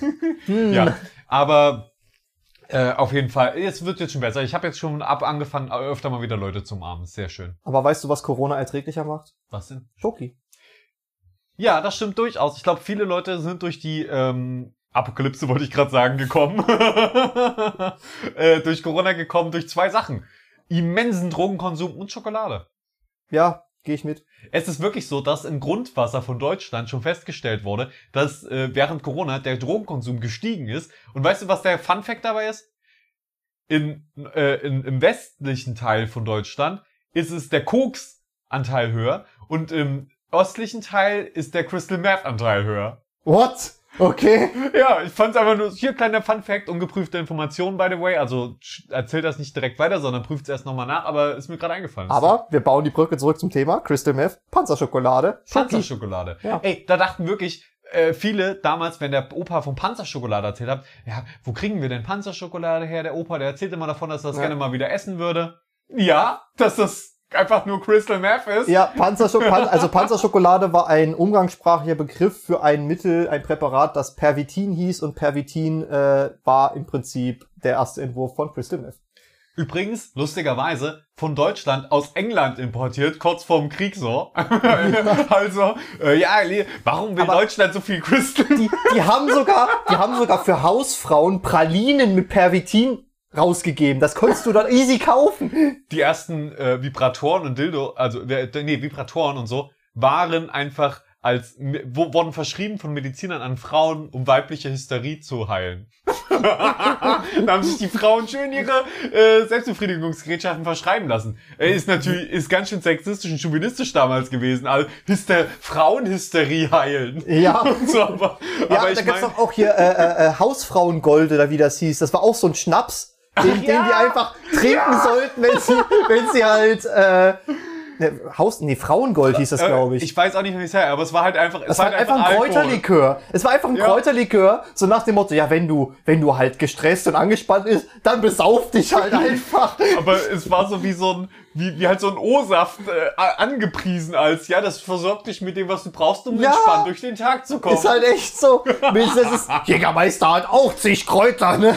Hm. Ja, aber äh, auf jeden Fall, es wird jetzt schon besser. Ich habe jetzt schon ab angefangen, öfter mal wieder Leute zu umarmen. Sehr schön. Aber weißt du, was Corona erträglicher macht? Was denn? Schoki. Ja, das stimmt durchaus. Ich glaube, viele Leute sind durch die ähm, Apokalypse, wollte ich gerade sagen, gekommen. äh, durch Corona gekommen, durch zwei Sachen. Immensen Drogenkonsum und Schokolade. Ja, gehe ich mit. Es ist wirklich so, dass im Grundwasser von Deutschland schon festgestellt wurde, dass äh, während Corona der Drogenkonsum gestiegen ist. Und weißt du, was der Fun Fact dabei ist? In, äh, in, Im westlichen Teil von Deutschland ist es der Koks-Anteil höher und im östlichen Teil ist der Crystal Meth-Anteil höher. What? Okay. Ja, ich fand's einfach nur, hier kleiner Fun Fact, ungeprüfte Informationen, by the way. Also erzählt das nicht direkt weiter, sondern prüft es erst nochmal nach, aber ist mir gerade eingefallen. Aber wir bauen die Brücke zurück zum Thema. Crystal Meth, Panzerschokolade. Panzerschokolade. Ja. Ey, da dachten wirklich äh, viele damals, wenn der Opa von Panzerschokolade erzählt hat, ja, wo kriegen wir denn Panzerschokolade her? Der Opa, der erzählt immer davon, dass er das Ja. gerne mal wieder essen würde. Ja, dass das einfach nur Crystal Meth ist. Ja, Panzerschok Pan also Panzerschokolade war ein umgangssprachlicher Begriff für ein Mittel, ein Präparat, das Pervitin hieß und Pervitin äh, war im Prinzip der erste Entwurf von Crystal Meth. Übrigens, lustigerweise, von Deutschland aus England importiert, kurz vorm Krieg so. also, äh, ja, warum will Aber- Deutschland so viel Crystal? Die, die haben sogar, die haben sogar für Hausfrauen Pralinen mit Pervitin rausgegeben. Das konntest du dann easy kaufen. Die ersten äh, Vibratoren und Dildo, also äh, nee, Vibratoren und so, waren einfach als wo, wurden verschrieben von Medizinern an Frauen, um weibliche Hysterie zu heilen. da haben sich die Frauen schön ihre äh, Selbstbefriedigungsgerätschaften verschreiben lassen. Äh, ist natürlich ist ganz schön sexistisch und chauvinistisch damals gewesen. Also Hyster Frauenhysterie heilen. Ja. So, aber, Ja, aber da gibt's doch auch hier äh, äh, äh, Hausfrauengold oder wie das hieß. Das war auch so ein Schnaps, den, den ja. die einfach trinken sollten, wenn sie, wenn sie halt äh, ne, Haus, nee, Frauengold hieß das, glaube äh, ich. ich weiß auch nicht, wie es her, aber es war halt einfach, es Das war halt einfach ein Alkohol. Kräuterlikör. Es war einfach ein Ja. Kräuterlikör, so nach dem Motto, ja, wenn du, wenn du halt gestresst und angespannt bist, dann besauf dich halt einfach. Aber es war so wie so ein, wie, wie halt so ein O-Saft äh, angepriesen als, ja, das versorgt dich mit dem, was du brauchst, um Ja. entspannt durch den Tag zu kommen. Ist halt echt so. Wenigstens ist Jägermeister hat auch zig Kräuter, ne?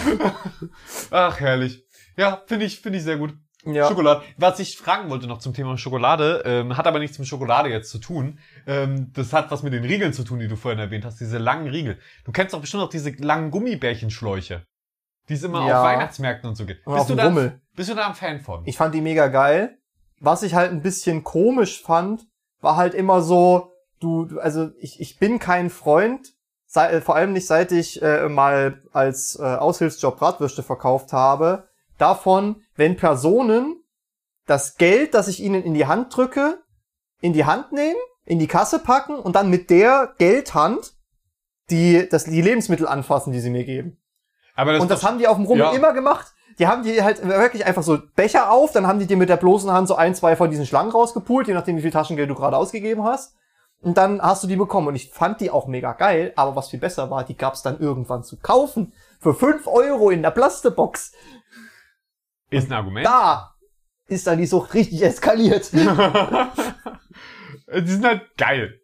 Ach, herrlich. Ja, finde ich, finde ich sehr gut. Ja. Schokolade. Was ich fragen wollte noch zum Thema Schokolade, ähm, hat aber nichts mit Schokolade jetzt zu tun. Ähm, das hat was mit den Riegeln zu tun, die du vorhin erwähnt hast, diese langen Riegel. Du kennst doch bestimmt auch diese langen Gummibärchenschläuche, die es immer Ja. auf Weihnachtsmärkten und so gibt. Bist du, dem da, Rummel. bist du da ein Fan von? Ich fand die mega geil. Was ich halt ein bisschen komisch fand, war halt immer so, du, du- also ich, ich bin kein Freund, sei, äh, vor allem nicht seit ich äh, mal als äh, Aushilfsjob Bratwürste verkauft habe, davon, wenn Personen das Geld, das ich ihnen in die Hand drücke, in die Hand nehmen, in die Kasse packen und dann mit der Geldhand die, das, die Lebensmittel anfassen, die sie mir geben. aber das Und das doch- haben die auf dem Rummel Ja. immer gemacht. Die haben die halt wirklich einfach so Becher auf, dann haben die dir mit der bloßen Hand so ein, zwei von diesen Schlangen rausgepult, je nachdem wie viel Taschengeld du gerade ausgegeben hast. Und dann hast du die bekommen. Und ich fand die auch mega geil, aber was viel besser war, die gab's dann irgendwann zu kaufen. Für fünf Euro in der Plastebox. Ist ein Argument. Da ist dann die Sucht richtig eskaliert. die sind halt geil.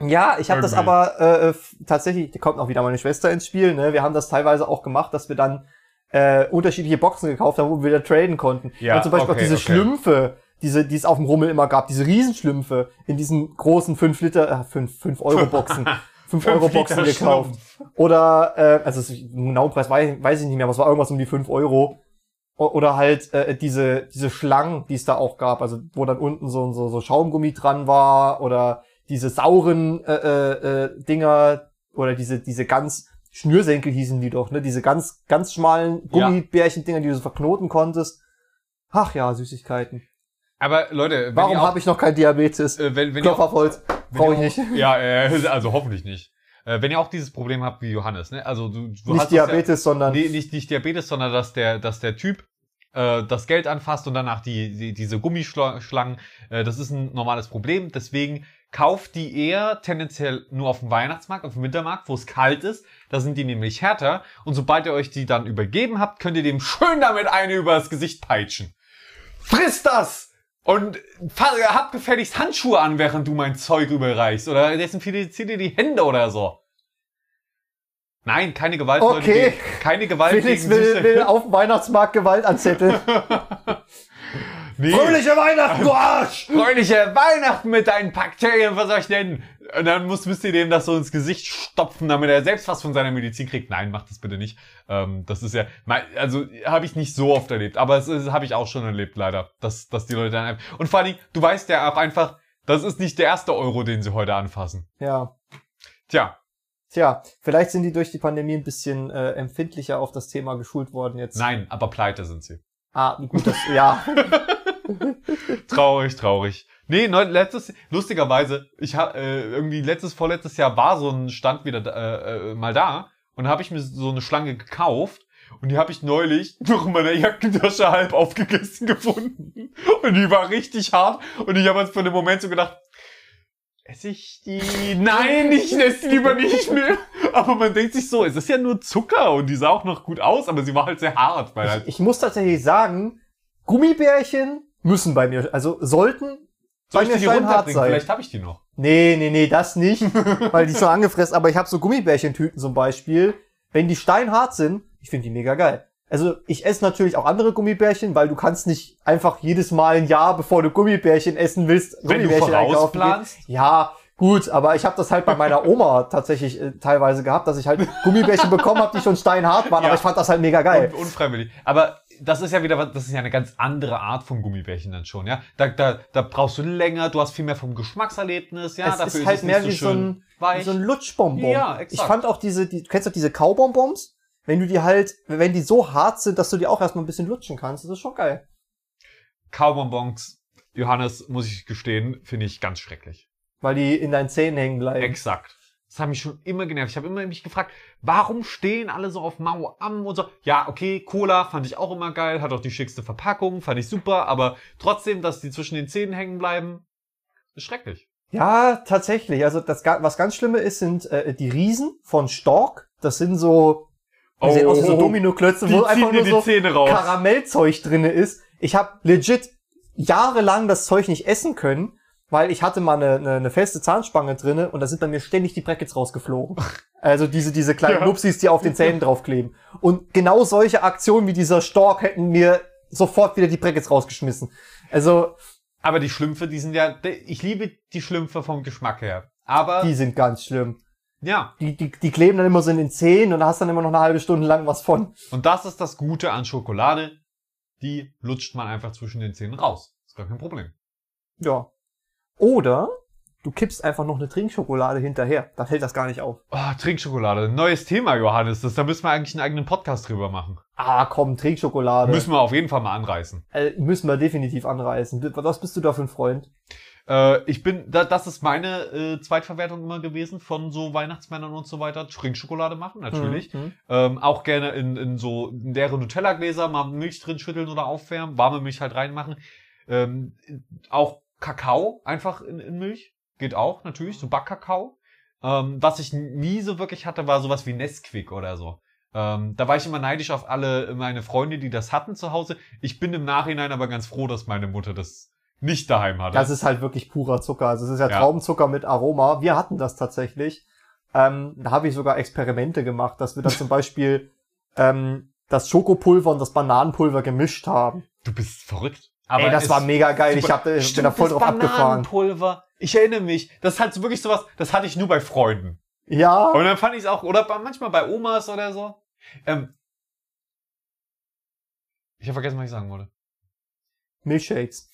Ja, ich habe das aber äh, f- tatsächlich, da kommt auch wieder meine Schwester ins Spiel, ne? Wir haben das teilweise auch gemacht, dass wir dann äh, unterschiedliche Boxen gekauft haben, wo wir wieder traden konnten. Ja, Und zum Beispiel okay, auch diese okay. Schlümpfe, diese, die es auf dem Rummel immer gab, diese Riesenschlümpfe in diesen großen 5 Liter, äh, 5, 5 Euro Boxen. 5 Euro Boxen gekauft. Oder, äh, also den genauen Preis weiß, weiß ich nicht mehr, aber es war irgendwas um die 5 Euro. Oder halt äh, diese, diese Schlangen, die es da auch gab, also wo dann unten so, so, so Schaumgummi dran war oder diese sauren äh, äh, äh, Dinger oder diese, diese ganz Schnürsenkel hießen die doch, ne? Diese ganz, ganz schmalen. Gummibärchen-Dinger, die du so verknoten konntest. Ach ja, Süßigkeiten. Aber Leute, Warum habe ich noch kein Diabetes? äh, wenn, wenn Klopf auf Holz. Brauche ich nicht. Ja, äh, also hoffentlich nicht. Äh, wenn ihr auch dieses Problem habt wie Johannes, ne? Also du, du hast Nicht ja- Diabetes, sondern Nee, nicht, nicht Diabetes, sondern dass der, dass der Typ äh, das Geld anfasst und danach die, die diese Gummischlangen, äh, das ist ein normales Problem. Deswegen kauft die eher tendenziell nur auf dem Weihnachtsmarkt, auf dem Wintermarkt, wo es kalt ist. Da sind die nämlich härter. Und sobald ihr euch die dann übergeben habt, könnt ihr dem schön damit eine übers Gesicht peitschen. Friss das! Und hab gefälligst Handschuhe an, während du mein Zeug überreichst. Oder desinfizier dir die Hände oder so. Nein, keine Gewalt. Leute, Okay. gegen- keine Gewalt Felix gegen will, will auf dem Weihnachtsmarkt Gewalt anzetteln. Nee. Fröhliche Weihnachten, du Arsch! Fröhliche Weihnachten mit deinen Bakterien, was soll ich denn? Und dann muss, müsst ihr dem das so ins Gesicht stopfen, damit er selbst was von seiner Medizin kriegt. Nein, macht das bitte nicht. Ähm, das ist ja, also habe ich nicht so oft erlebt, aber es habe ich auch schon erlebt, leider, dass, dass die Leute dann einfach. Und vor allen Dingen, du weißt ja auch einfach, das ist nicht der erste Euro, den sie heute anfassen. Ja. Tja, Tja, vielleicht sind die durch die Pandemie ein bisschen äh, empfindlicher auf das Thema geschult worden jetzt. nein, aber pleite sind sie. Ah, gut, das, ja. Traurig, traurig. Nee, neu, letztes, lustigerweise, ich hab, äh, irgendwie letztes, vorletztes Jahr war so ein Stand wieder äh, äh, mal da und habe ich mir so eine Schlange gekauft und die habe ich neulich noch in meiner Jackentasche halb aufgegessen gefunden und die war richtig hart und ich habe jetzt für den Moment so gedacht, esse ich die? Nein, ich esse die lieber nicht mehr. Aber man denkt sich so, es ist ja nur Zucker und die sah auch noch gut aus, aber sie war halt sehr hart. Weil halt Ich, ich muss tatsächlich sagen, Gummibärchen müssen bei mir, also sollten soll bei ich mir die steinhart sein. Vielleicht habe ich die noch. Nee, nee, nee, das nicht, weil die schon angefressen, aber ich habe so Gummibärchentüten zum Beispiel, wenn die steinhart sind, ich finde die mega geil. Also ich esse natürlich auch andere Gummibärchen, weil du kannst nicht einfach jedes Mal ein Jahr, bevor du Gummibärchen essen willst, Wenn du Gummibärchen einkaufen. Ja, gut, aber ich habe das halt bei meiner Oma tatsächlich äh, teilweise gehabt, dass ich halt Gummibärchen bekommen habe, die schon steinhart waren, Ja. aber ich fand das halt mega geil. Un unfreiwillig. Aber das ist ja wieder was, das ist ja eine ganz andere Art von Gummibärchen dann schon, ja. Da, da, da brauchst du länger, du hast viel mehr vom Geschmackserlebnis, ja. es dafür ist halt es mehr nicht wie so ein, wie so ein Lutschbonbon. Ja, exakt. Ich fand auch diese, die, du kennst doch diese Kaubonbons? Wenn du die halt, wenn die so hart sind, dass du die auch erstmal ein bisschen lutschen kannst, das ist schon geil. Kaubonbons, Johannes, muss ich gestehen, finde ich ganz schrecklich. Weil die in deinen Zähnen hängen bleiben. Exakt. Das hat mich schon immer genervt. Ich habe immer mich gefragt, warum stehen alle so auf Mau am und so. Ja, okay, Cola fand ich auch immer geil, hat auch die schickste Verpackung, fand ich super, aber trotzdem, dass die zwischen den Zähnen hängen bleiben, ist schrecklich. Ja, tatsächlich. Also das, was ganz Schlimme ist, sind äh, die Riesen von Stork. Das sind so, die sehen aus wie so Domino-Klötze, Oh, die wo einfach nur die so Zähne raus. Karamellzeug drinne ist. Ich habe legit jahrelang das Zeug nicht essen können, weil ich hatte mal eine, eine, eine feste Zahnspange drinne und da sind bei mir ständig die Brackets rausgeflogen. Also diese, diese kleinen Ja. Nupsis, die auf den Zähnen draufkleben. Und genau solche Aktionen wie dieser Stork hätten mir sofort wieder die Brackets rausgeschmissen. Also, Aber die Schlümpfe, die sind ja, ich liebe die Schlümpfe vom Geschmack her. Aber, die sind ganz schlimm. ja, Die, die, die kleben dann immer so in den Zähnen und da hast dann immer noch eine halbe Stunde lang was von. und das ist das Gute an Schokolade. Die lutscht man einfach zwischen den Zähnen raus. Ist gar kein Problem. Ja. Oder du kippst einfach noch eine Trinkschokolade hinterher. Da fällt das gar nicht auf. Oh, Trinkschokolade. Neues Thema, Johannes. Das, da müssen wir eigentlich einen eigenen Podcast drüber machen. Ah, komm, Trinkschokolade. Müssen wir auf jeden Fall mal anreißen. äh, müssen wir definitiv anreißen. Was bist du da für ein Freund? Äh, ich bin, da, das ist meine äh, Zweitverwertung immer gewesen von so Weihnachtsmännern und so weiter. Trinkschokolade machen, natürlich. Mhm. Ähm, auch gerne in, in so leere Nutella-Gläser mal Milch drin schütteln oder aufwärmen, warme Milch halt reinmachen. Ähm, auch Kakao einfach in, in Milch. Geht auch, natürlich, so Backkakao. Ähm, was ich nie so wirklich hatte, war sowas wie Nesquik oder so. Ähm, da war ich immer neidisch auf alle meine Freunde, die das hatten zu Hause. Ich bin im Nachhinein aber ganz froh, dass meine Mutter das nicht daheim hatte. Das ist halt wirklich purer Zucker. Also es ist ja, Ja. Traubenzucker mit Aroma. Wir hatten das tatsächlich. Ähm, da habe ich sogar Experimente gemacht, dass wir dann zum Beispiel ähm, das Schokopulver und das Bananenpulver gemischt haben. du bist verrückt. Ey, das war mega geil. Ich hab, äh, bin Stimmt, da voll drauf abgefahren. Bananenpulver. Ich erinnere mich. Das ist halt so wirklich sowas, das hatte ich nur bei Freunden. Ja. Und dann fand ich es auch, oder manchmal bei Omas oder so. Ähm, ich habe vergessen, was ich sagen wollte. Milchshakes.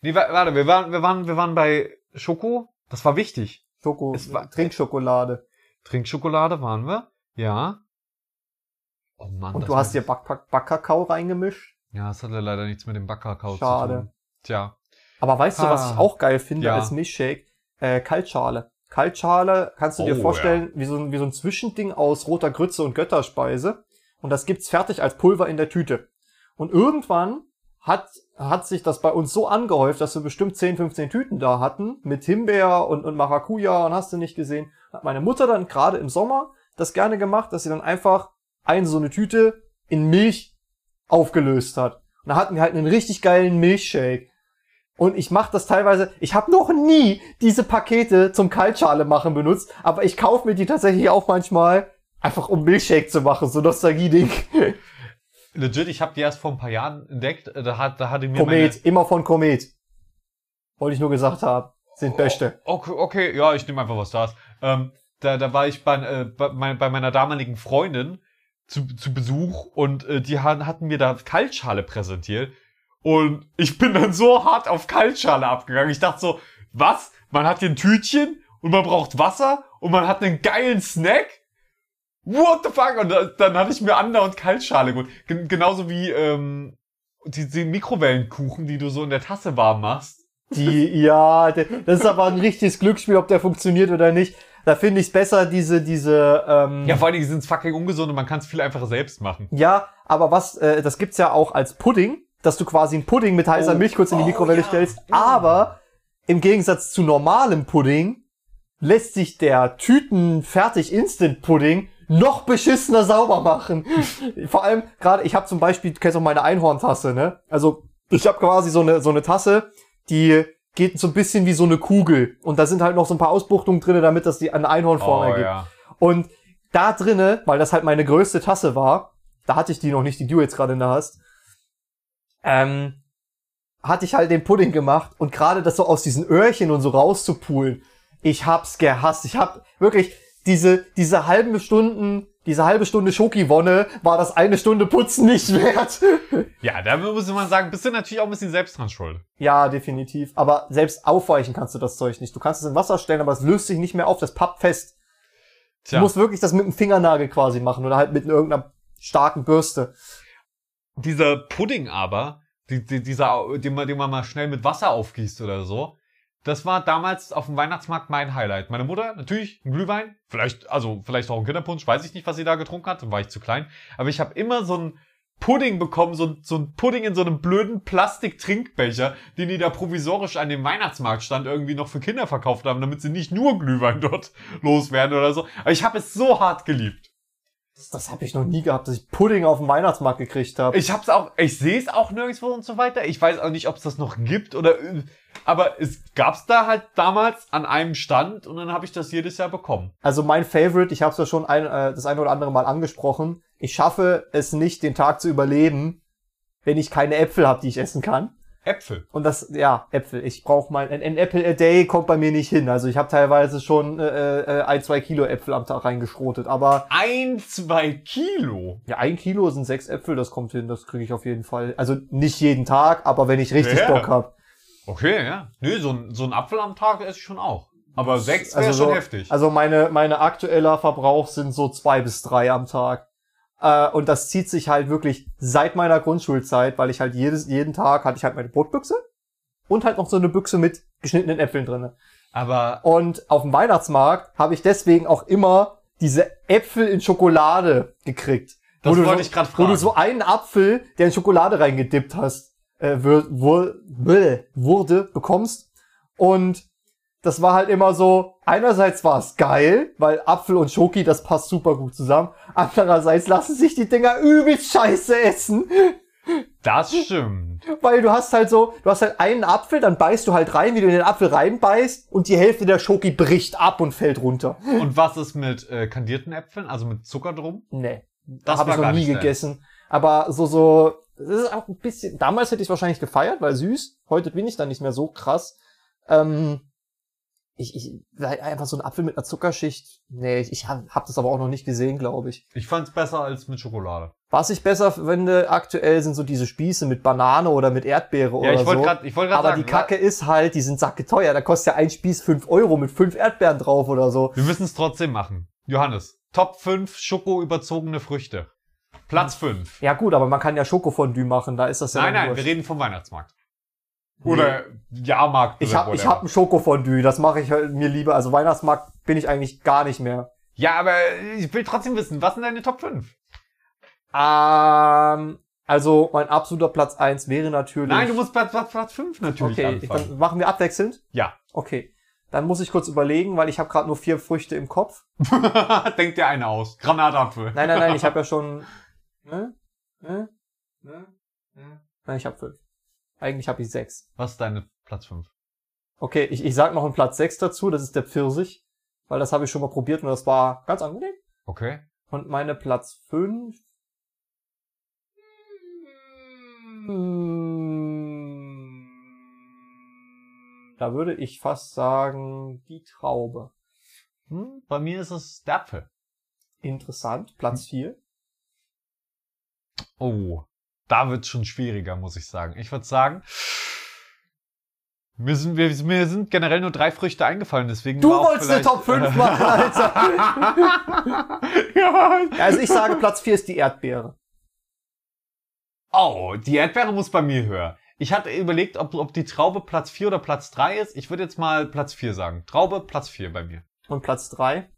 Nee, wa- warte, wir waren, wir waren, wir waren bei Schoko. Das war wichtig. Schoko, Es war- Trinkschokolade. Trinkschokolade waren wir. Ja. Oh Mann. Und du hast dir Back Backkakao reingemischt. Ja, das hatte leider nichts mit dem Backkakao zu Schade. tun. Tja. Aber weißt du, was Ah. ich auch geil finde Ja. als Milchshake? Äh, Kaltschale. Kaltschale kannst du dir Oh, vorstellen, wie, so ein, wie so ein Zwischending aus roter Grütze und Götterspeise. Und das gibt's fertig als Pulver in der Tüte. Und irgendwann hat, hat sich das bei uns so angehäuft, dass wir bestimmt 10, 15 Tüten da hatten, mit Himbeer und, und Maracuja und hast du nicht gesehen. Hat meine Mutter dann gerade im Sommer das gerne gemacht, dass sie dann einfach eine so eine Tüte in Milch aufgelöst hat. Und da hatten wir halt einen richtig geilen Milchshake. Und ich mache das teilweise, ich habe noch nie diese Pakete zum Kaltschale machen benutzt, aber ich kaufe mir die tatsächlich auch manchmal, einfach um Milchshake zu machen, so Nostalgie-Ding. Legit, ich habe die erst vor ein paar Jahren entdeckt. Da, hat, da hatte mir Komet, immer von Komet. Wollte ich nur gesagt haben. Sind Beste. Okay, okay, ja, ich nehme einfach was da ist. Ähm, da, da war ich bei, äh, bei, bei meiner damaligen Freundin zu, zu Besuch und äh, die han- hatten mir da Kaltschale präsentiert. Und ich bin dann so hart auf Kaltschale abgegangen. Ich dachte so, was? Man hat hier ein Tütchen und man braucht Wasser und man hat einen geilen Snack? What the fuck? Und da, dann hatte ich mir andauernd Kaltschale geholt. Gen genauso wie ähm, die, die Mikrowellenkuchen, die du so in der Tasse warm machst. Die, ja, das ist aber ein richtiges Glücksspiel, ob der funktioniert oder nicht. Da finde ich es besser, diese, diese, ähm, Ja, vor allen Dingen sind es fucking ungesund und man kann es viel einfacher selbst machen. Ja, aber was, äh, das gibt's ja auch als Pudding, dass du quasi einen Pudding mit heißer Oh. Milch kurz in die Oh, Mikrowelle ja. stellst. Ja. Aber im Gegensatz zu normalem Pudding lässt sich der Tüten-Fertig-Instant-Pudding noch beschissener sauber machen. Vor allem gerade, ich habe zum Beispiel, du kennst auch meine Einhorntasse, ne? Also ich habe quasi so eine so eine Tasse, die geht so ein bisschen wie so eine Kugel und da sind halt noch so ein paar Ausbuchtungen drinne, damit das die eine Einhornform Oh, ergibt. ja. Und da drinne, weil das halt meine größte Tasse war, da hatte ich die noch nicht, die du jetzt gerade in der hast, ähm, hatte ich halt den Pudding gemacht und gerade das so aus diesen Öhrchen und so rauszupulen, ich hab's gehasst. Ich hab wirklich diese, diese halben Stunden, diese halbe Stunde Schokiwonne war das eine Stunde Putzen nicht wert. Ja, da muss man sagen, bist du natürlich auch ein bisschen selbst dran schuld. ja, definitiv. Aber selbst aufweichen kannst du das Zeug nicht. Du kannst es in Wasser stellen, aber es löst sich nicht mehr auf, das pappt fest. Tja, Du musst wirklich das mit dem Fingernagel quasi machen oder halt mit irgendeiner starken Bürste. dieser Pudding aber, die, die, dieser, den man, den man mal schnell mit Wasser aufgießt oder so, das war damals auf dem Weihnachtsmarkt mein Highlight. Meine Mutter, natürlich, ein Glühwein, vielleicht, also vielleicht auch ein Kinderpunsch, weiß ich nicht, was sie da getrunken hat, dann war ich zu klein. Aber ich habe immer so ein Pudding bekommen, so, ein- so ein Pudding in so einem blöden Plastik-Trinkbecher, den die da provisorisch an dem Weihnachtsmarktstand irgendwie noch für Kinder verkauft haben, damit sie nicht nur Glühwein dort loswerden oder so. Aber ich habe es so hart geliebt. Das, das habe ich noch nie gehabt, dass ich Pudding auf dem Weihnachtsmarkt gekriegt habe. Ich hab's auch, ich sehe es auch nirgendwo und so weiter. Ich weiß auch nicht, ob es das noch gibt oder, aber es gab's da halt damals an einem Stand und dann habe ich das jedes Jahr bekommen. Also mein Favorite, ich habe es ja schon ein, äh, das eine oder andere Mal angesprochen. Ich schaffe es nicht, den Tag zu überleben, wenn ich keine Äpfel habe, die ich essen kann. Äpfel. Und das, ja, Äpfel. Ich brauche mal, ein, ein Apple a day kommt bei mir nicht hin. Also ich habe teilweise schon äh, äh, ein, zwei Kilo Äpfel am Tag reingeschrotet. Aber Ein, zwei Kilo. ja, ein Kilo sind sechs Äpfel, das kommt hin, das kriege ich auf jeden Fall. Also nicht jeden Tag, aber wenn ich richtig Ja. Bock hab. Okay, ja. Nö, so ein, so ein Apfel am Tag esse ich schon auch. Aber sechs wäre Also schon so, heftig. Also meine, meine aktueller Verbrauch sind so zwei bis drei am Tag. Äh, und das zieht sich halt wirklich seit meiner Grundschulzeit, weil ich halt jedes, jeden Tag hatte ich halt meine Brotbüchse und halt noch so eine Büchse mit geschnittenen Äpfeln drinne. aber Und auf dem Weihnachtsmarkt habe ich deswegen auch immer diese Äpfel in Schokolade gekriegt. Das Wo du wollte so, ich grad Wo du fragen. so einen Apfel, der in Schokolade reingedippt hast, äh, wür, wur, bäh, wurde, bekommst. Und das war halt immer so, einerseits war es geil, weil Apfel und Schoki, das passt super gut zusammen. Andererseits lassen sich die Dinger übelst scheiße essen. das stimmt. Weil du hast halt so, du hast halt einen Apfel, dann beißt du halt rein, wie du in den Apfel reinbeißt und die Hälfte der Schoki bricht ab und fällt runter. Und was ist mit äh, kandierten Äpfeln, also mit Zucker drum? Nee, Das habe ich noch nie gegessen. Aber so, so, das ist auch ein bisschen, damals hätte ich wahrscheinlich gefeiert, weil süß. Heute bin ich dann nicht mehr so krass. Ähm, ich, ich, einfach so ein Apfel mit einer Zuckerschicht. Nee, ich, ich habe hab das aber auch noch nicht gesehen, glaube ich. Ich fand's besser als mit Schokolade. Was ich besser finde aktuell sind so diese Spieße mit Banane oder mit Erdbeere Ja, oder ich wollte so. gerade, ich wollte gerade aber sagen, die Kacke ist halt, die sind sacke teuer. Da kostet ja ein Spieß fünf Euro mit fünf Erdbeeren drauf oder so. Wir müssen es trotzdem machen. Johannes, Top 5 Schoko überzogene Früchte. Platz 5. Ja gut, aber man kann ja Schokofondue machen, da ist das ja Nein, nein, wurscht. wir reden vom Weihnachtsmarkt. Oder Jahrmarkt. Ich oder hab, ich hab ein Schokofondue, das mache ich halt mir lieber. Also Weihnachtsmarkt bin ich eigentlich gar nicht mehr. Ja, aber ich will trotzdem wissen, was sind deine Top 5? Ähm, also mein absoluter Platz eins wäre natürlich. Nein, du musst Platz, Platz, Platz 5 natürlich Okay, ich, dann machen wir abwechselnd. Ja. Okay. Dann muss ich kurz überlegen, weil ich habe gerade nur vier Früchte im Kopf. Denk dir eine aus. Granatapfel. Nein, nein, nein, ich habe ja schon. Ne? Ne? Ne? Ne? Nein, ich habe fünf. Eigentlich habe ich sechs. Was ist deine Platz 5? Okay, ich, ich sag noch einen Platz sechs dazu, das ist der Pfirsich. Weil das habe ich schon mal probiert und das war ganz angenehm. Okay. Und meine Platz 5. Da würde ich fast sagen, die Traube. Hm, bei mir ist es der Apfel. Interessant. Platz 4. Oh, da wird's schon schwieriger, muss ich sagen. Ich würde sagen, mir sind, wir, mir sind generell nur drei Früchte eingefallen, deswegen Du wolltest eine Top 5 machen, Alter. ja. Also ich sage, Platz 4 ist die Erdbeere. Oh, die Erdbeere muss bei mir höher. Ich hatte überlegt, ob, ob die Traube Platz 4 oder Platz 3 ist. Ich würde jetzt mal Platz 4 sagen. Traube Platz 4 bei mir. Und Platz drei?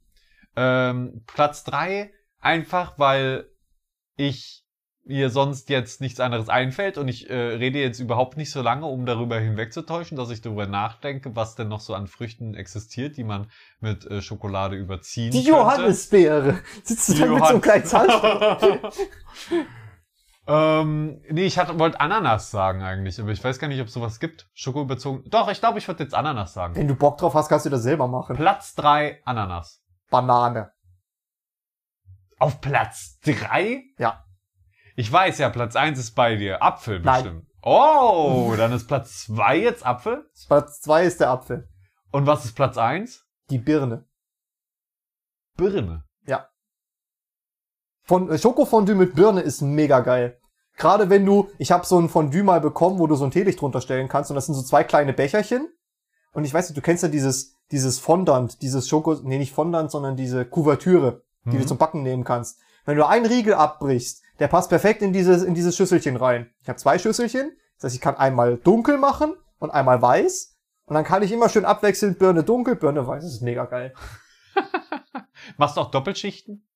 Ähm, Platz 3 einfach, weil ich mir sonst jetzt nichts anderes einfällt und ich äh, rede jetzt überhaupt nicht so lange, um darüber hinwegzutäuschen, dass ich darüber nachdenke, was denn noch so an Früchten existiert, die man mit äh, Schokolade überziehen Die könnte. Johannisbeere. Sitzt du dann mit so einem kleinen Zahnstocher? ähm, nee, ich wollte Ananas sagen eigentlich, aber ich weiß gar nicht, ob es sowas gibt. Schoko überzogen. Doch, ich glaube, ich würde jetzt Ananas sagen. Wenn du Bock drauf hast, kannst du das selber machen. Platz 3 Ananas. Banane. Auf Platz 3? Ja. Ich weiß ja, Platz 1 ist bei dir. Apfel Nein. bestimmt. Oh, dann ist Platz 2 jetzt Apfel. Platz zwei ist der Apfel. Und was ist Platz 1? Die Birne. Birne. Von äh, Schokofondue mit Birne ist mega geil. Gerade wenn du, ich habe so ein Fondue mal bekommen, wo du so ein Teelicht drunter stellen kannst und das sind so zwei kleine Becherchen. Und ich weiß nicht, du kennst ja dieses dieses Fondant, dieses Schoko, nee, nicht Fondant, sondern diese Kuvertüre, die Mhm. du zum Backen nehmen kannst. Wenn du einen Riegel abbrichst, der passt perfekt in dieses in dieses Schüsselchen rein. Ich habe zwei Schüsselchen, das heißt, ich kann einmal dunkel machen und einmal weiß und dann kann ich immer schön abwechselnd Birne dunkel, Birne weiß, das ist mega geil. Machst du auch Doppelschichten?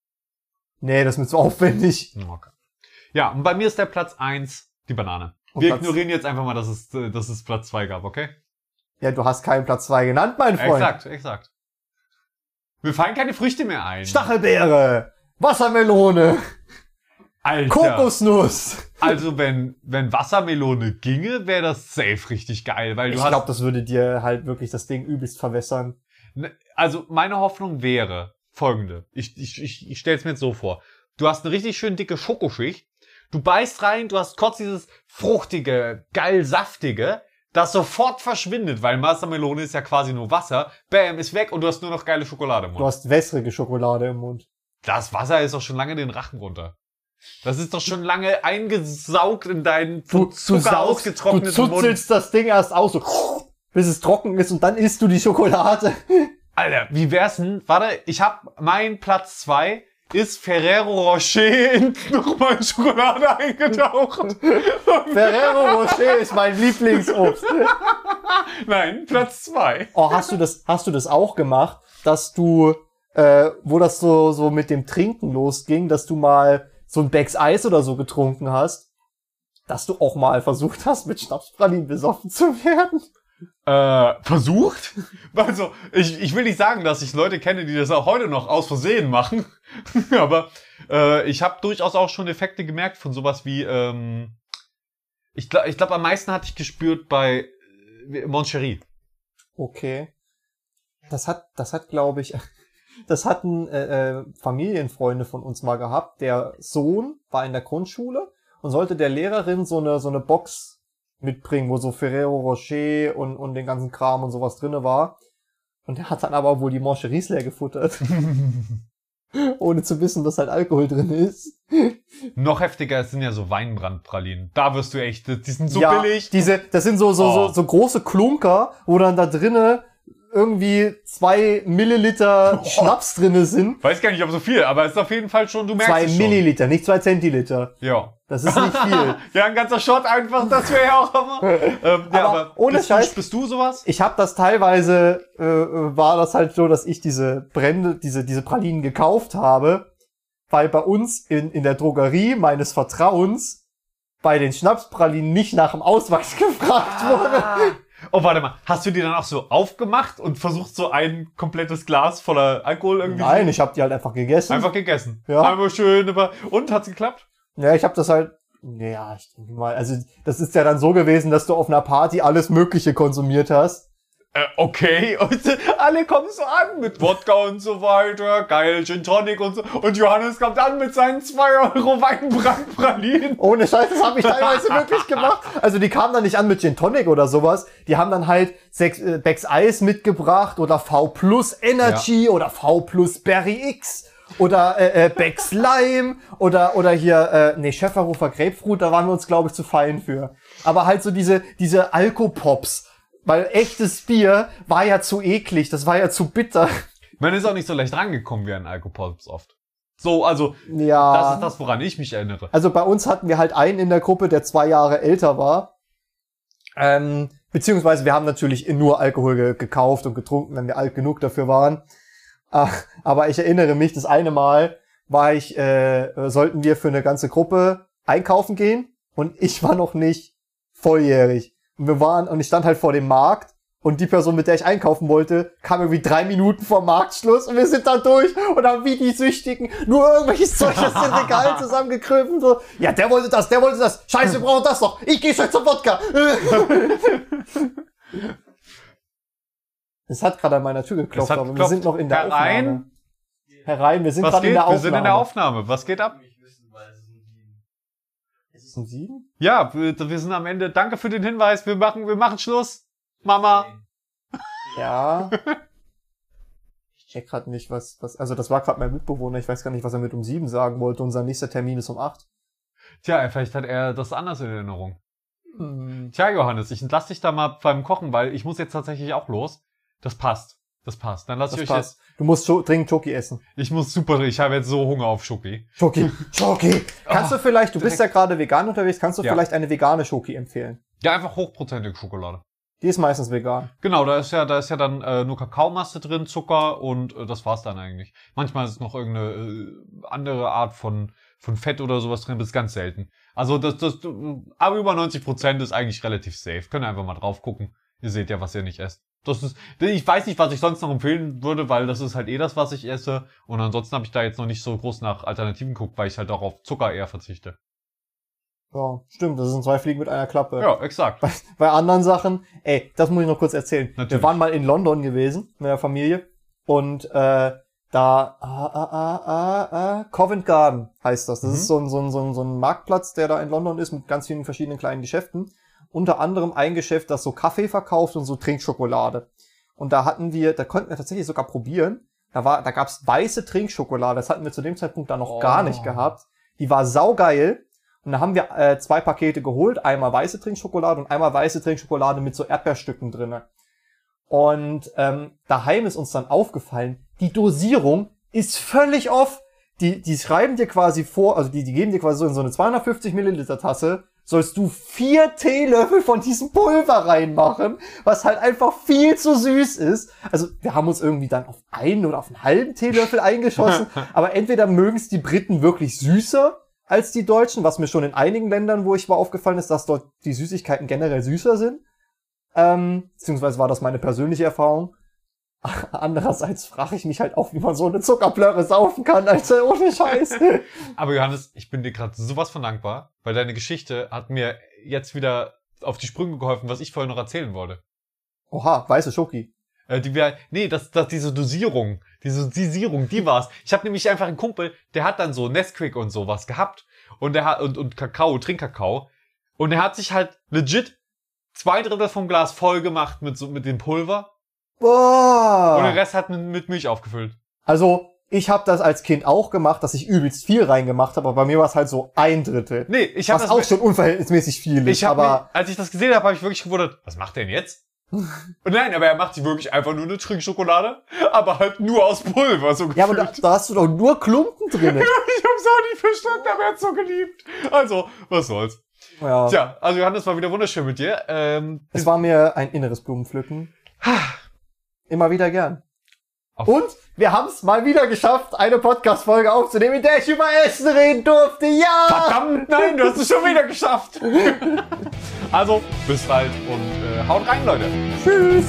Nee, das ist mir zu aufwendig. Okay. Ja, und bei mir ist der Platz 1 die Banane. Und Wir Platz- ignorieren jetzt einfach mal, dass es, äh, dass es Platz 2 gab, okay? Ja, du hast keinen Platz zwei genannt, mein Freund. Exakt, exakt. Mir fallen keine Früchte mehr ein. Stachelbeere, Wassermelone, Alter. Kokosnuss. Also wenn, wenn Wassermelone ginge, wäre das safe richtig geil, weil du Ich hast. glaube, das würde dir halt wirklich das Ding übelst verwässern. Ne, Also meine Hoffnung wäre folgende. Ich, ich, ich, ich stelle es mir jetzt so vor. Du hast eine richtig schön dicke Schokoschicht. Du beißt rein, du hast kurz dieses fruchtige, geil saftige, das sofort verschwindet, weil Wassermelone ist ja quasi nur Wasser. Bam, ist weg und du hast nur noch geile Schokolade im Du Mund. hast wässrige Schokolade im Mund. Das Wasser ist doch schon lange den Rachen runter. Das ist doch schon lange eingesaugt in deinen Du, Zucker du, saugst, du ausgetrockneten Mund. zuzelst das Ding erst aus, so, bis es trocken ist und dann isst du die Schokolade. Alter, wie wär's denn? Warte, ich hab mein Platz zwei ist Ferrero Rocher in nochmal in Schokolade eingetaucht. Ferrero Rocher ist mein Lieblingsobst. Nein, Platz zwei. Oh, hast du das, hast du das auch gemacht, dass du, äh, wo das so, so mit dem Trinken losging, dass du mal so ein Becks Eis oder so getrunken hast, dass du auch mal versucht hast, mit Schnapspralinen besoffen zu werden? Äh, versucht? Also, ich, ich will nicht sagen, dass ich Leute kenne, die das auch heute noch aus Versehen machen. Aber äh, ich habe durchaus auch schon Effekte gemerkt von sowas wie, ähm, ich glaube, ich glaub, am meisten hatte ich gespürt bei äh, Moncherie. Okay. Das hat, das hat, glaube ich, das hatten äh, äh, Familienfreunde von uns mal gehabt. Der Sohn war in der Grundschule und sollte der Lehrerin so eine so eine Box mitbringen, wo so Ferrero Rocher und und den ganzen Kram und sowas drinne war. Und er hat dann aber wohl die Moncheries leer gefuttert, ohne zu wissen, dass halt Alkohol drin ist. Noch heftiger sind ja so Weinbrandpralinen. Da wirst du echt, die sind so ja, billig. Diese, das sind so so Oh. so, so große Klunker, wo dann da drinne irgendwie zwei Milliliter Oh. Schnaps drinne sind. Weiß gar nicht, ob so viel, aber es ist auf jeden Fall schon, du merkst Zwei es schon. Milliliter, nicht zwei Zentiliter. Ja. Das ist nicht viel. ja, ein ganzer Shot einfach, das wäre ja auch immer. Ähm, ja, Aber aber ohne bist, Scheiß- Du, bist du sowas? Ich habe das teilweise, äh, war das halt so, dass ich diese Brände, diese, diese Pralinen gekauft habe, weil bei uns in, in der Drogerie meines Vertrauens bei den Schnapspralinen nicht nach dem Ausweis gefragt wurde. Oh, warte mal. Hast du die dann auch so aufgemacht und versucht so ein komplettes Glas voller Alkohol irgendwie Nein, ich habe die halt einfach gegessen. einfach gegessen? Ja. Einmal schön, aber und hat's geklappt? Ja, ich habe das halt. Ja, ich denke mal, also das ist ja dann so gewesen, dass du auf einer Party alles Mögliche konsumiert hast. Äh, okay. Und alle kommen so an mit Wodka und so weiter. Geil, Gin Tonic und so. Und Johannes kommt an mit seinen 2 Euro Weinbrandpralinen. Ohne Scheiß, das habe ich teilweise wirklich gemacht. Also die kamen dann nicht an mit Gin Tonic oder sowas. Die haben dann halt sechs, äh, Becks Eis mitgebracht oder V Plus Energy oder V Plus Berry X oder äh, äh, Becks Lime oder oder hier äh, nee Schäferhofer Grapefruit. Da waren wir uns glaube ich zu fein für. Aber halt so diese diese Alkopops. Weil echtes Bier war ja zu eklig, das war ja zu bitter. Man ist auch nicht so leicht rangekommen wie an Alkopops oft. So, also, Ja. das ist das, woran ich mich erinnere. Also bei uns hatten wir halt einen in der Gruppe, der zwei Jahre älter war. Ähm, beziehungsweise wir haben natürlich nur Alkohol ge gekauft und getrunken, wenn wir alt genug dafür waren. Äh, aber ich erinnere mich, das eine Mal war ich, äh, sollten wir für eine ganze Gruppe einkaufen gehen und ich war noch nicht volljährig. Und wir waren, und ich stand halt vor dem Markt und die Person, mit der ich einkaufen wollte, kam irgendwie drei Minuten vor Marktschluss und wir sind da durch und haben wie die Süchtigen nur irgendwelches Zeug aus dem Regal zusammengekrümmt. So, ja, der wollte das, der wollte das. Scheiße, wir brauchen das noch. Ich gehe schon zum Wodka. Es hat gerade an meiner Tür geklopft, aber wir sind noch in der Herein? Aufnahme. Herein, wir sind gerade in der Aufnahme. Wir sind in der Aufnahme. Was geht ab? Ist es um sieben? Ja, wir, wir sind am Ende. Danke für den Hinweis. Wir machen, wir machen Schluss. Mama. Ja. Ich check gerade nicht, was, was, also das war gerade mein Mitbewohner, ich weiß gar nicht, was er mit um sieben sagen wollte. Unser nächster Termin ist um acht. Tja, vielleicht hat er das anders in Erinnerung. Hm. Tja, Johannes, ich entlasse dich da mal beim Kochen, weil ich muss jetzt tatsächlich auch los. Das passt. Das passt. Dann lasse Das ich euch passt. Du musst dringend Schoki essen. jetzt. Ich muss super, ich habe jetzt so Hunger auf Schoki. Schoki, Schoki. Kannst Ah, du vielleicht, du bist ja gerade vegan unterwegs, kannst du Ja. vielleicht eine vegane Schoki empfehlen? Ja, einfach hochprozentige Schokolade. Die ist meistens vegan. Genau, da ist ja, da ist ja dann äh, nur Kakaomasse drin, Zucker und äh, das war's dann eigentlich. Manchmal ist noch irgendeine äh, andere Art von von Fett oder sowas drin, das ist ganz selten. Also das, das, aber über 90 Prozent ist eigentlich relativ safe. Könnt ihr einfach mal drauf gucken. Ihr seht ja, was ihr nicht esst. Das ist, ich weiß nicht, was ich sonst noch empfehlen würde, weil das ist halt eh das, was ich esse. Und ansonsten habe ich da jetzt noch nicht so groß nach Alternativen geguckt, weil ich halt auch auf Zucker eher verzichte. Ja, stimmt, das sind zwei Fliegen mit einer Klappe. Ja, exakt. Bei anderen Sachen, ey, das muss ich noch kurz erzählen. Wir Natürlich. waren mal in London gewesen mit der Familie und äh, da ah, ah, ah, ah, ah, Covent Garden heißt das. Das Mhm. ist so ein, so, ein, so, ein, so ein Marktplatz, der da in London ist mit ganz vielen verschiedenen kleinen Geschäften. Unter anderem ein Geschäft, das so Kaffee verkauft und so Trinkschokolade. Und da hatten wir, da konnten wir tatsächlich sogar probieren. Da war, da gab's weiße Trinkschokolade. Das hatten wir zu dem Zeitpunkt da noch Oh. gar nicht gehabt. Die war saugeil. Und da haben wir äh, zwei Pakete geholt. Einmal weiße Trinkschokolade und einmal weiße Trinkschokolade mit so Erdbeerstücken drinne. Und ähm, daheim ist uns dann aufgefallen, die Dosierung ist völlig off. Die, die schreiben dir quasi vor, also die, die geben dir quasi so in so eine 250 Milliliter Tasse, sollst du vier Teelöffel von diesem Pulver reinmachen, was halt einfach viel zu süß ist. Also wir haben uns irgendwie dann auf einen oder auf einen halben Teelöffel eingeschossen, aber entweder mögen es die Briten wirklich süßer als die Deutschen, was mir schon in einigen Ländern, wo ich war, aufgefallen ist, dass dort die Süßigkeiten generell süßer sind. Ähm, beziehungsweise war das meine persönliche Erfahrung. Andererseits frage ich mich halt auch, wie man so eine Zuckerblöre saufen kann, Alter, ohne Scheiß. Aber Johannes, ich bin dir gerade sowas von dankbar, weil deine Geschichte hat mir jetzt wieder auf die Sprünge geholfen, was ich vorher noch erzählen wollte. Oha, weiße Schoki. Äh, die wir, nee, das, das, diese Dosierung, diese Dosierung, die war's. Ich habe nämlich einfach einen Kumpel, der hat dann so Nesquik und sowas gehabt und der hat und, und Kakao, Trinkkakao und er hat sich halt legit zwei Drittel vom Glas voll gemacht mit so mit dem Pulver Boah. und den Rest hat mit, mit Milch aufgefüllt. Also, ich habe das als Kind auch gemacht, dass ich übelst viel reingemacht habe, aber bei mir war es halt so ein Drittel. Nee, ich habe das auch schon unverhältnismäßig viel ist, Ich aber als ich das gesehen habe, habe ich wirklich gewundert, was macht der denn jetzt? Und nein, aber er macht sich wirklich einfach nur eine Trinkschokolade, aber halt nur aus Pulver so ja, aber da, gefühlt. da hast du doch nur Klumpen drin. ich hab's auch nicht verstanden, aber er hat's so geliebt. Also, was soll's. ja. Tja, also Johannes war wieder wunderschön mit dir. Ähm, Es war mir ein inneres Blumenpflücken. Immer wieder gern. Auf- Und wir haben es mal wieder geschafft, eine Podcast-Folge aufzunehmen, in der ich über Essen reden durfte. Ja! verdammt, nein, du hast es schon wieder geschafft. also, bis bald und äh, haut rein, Leute. Tschüss!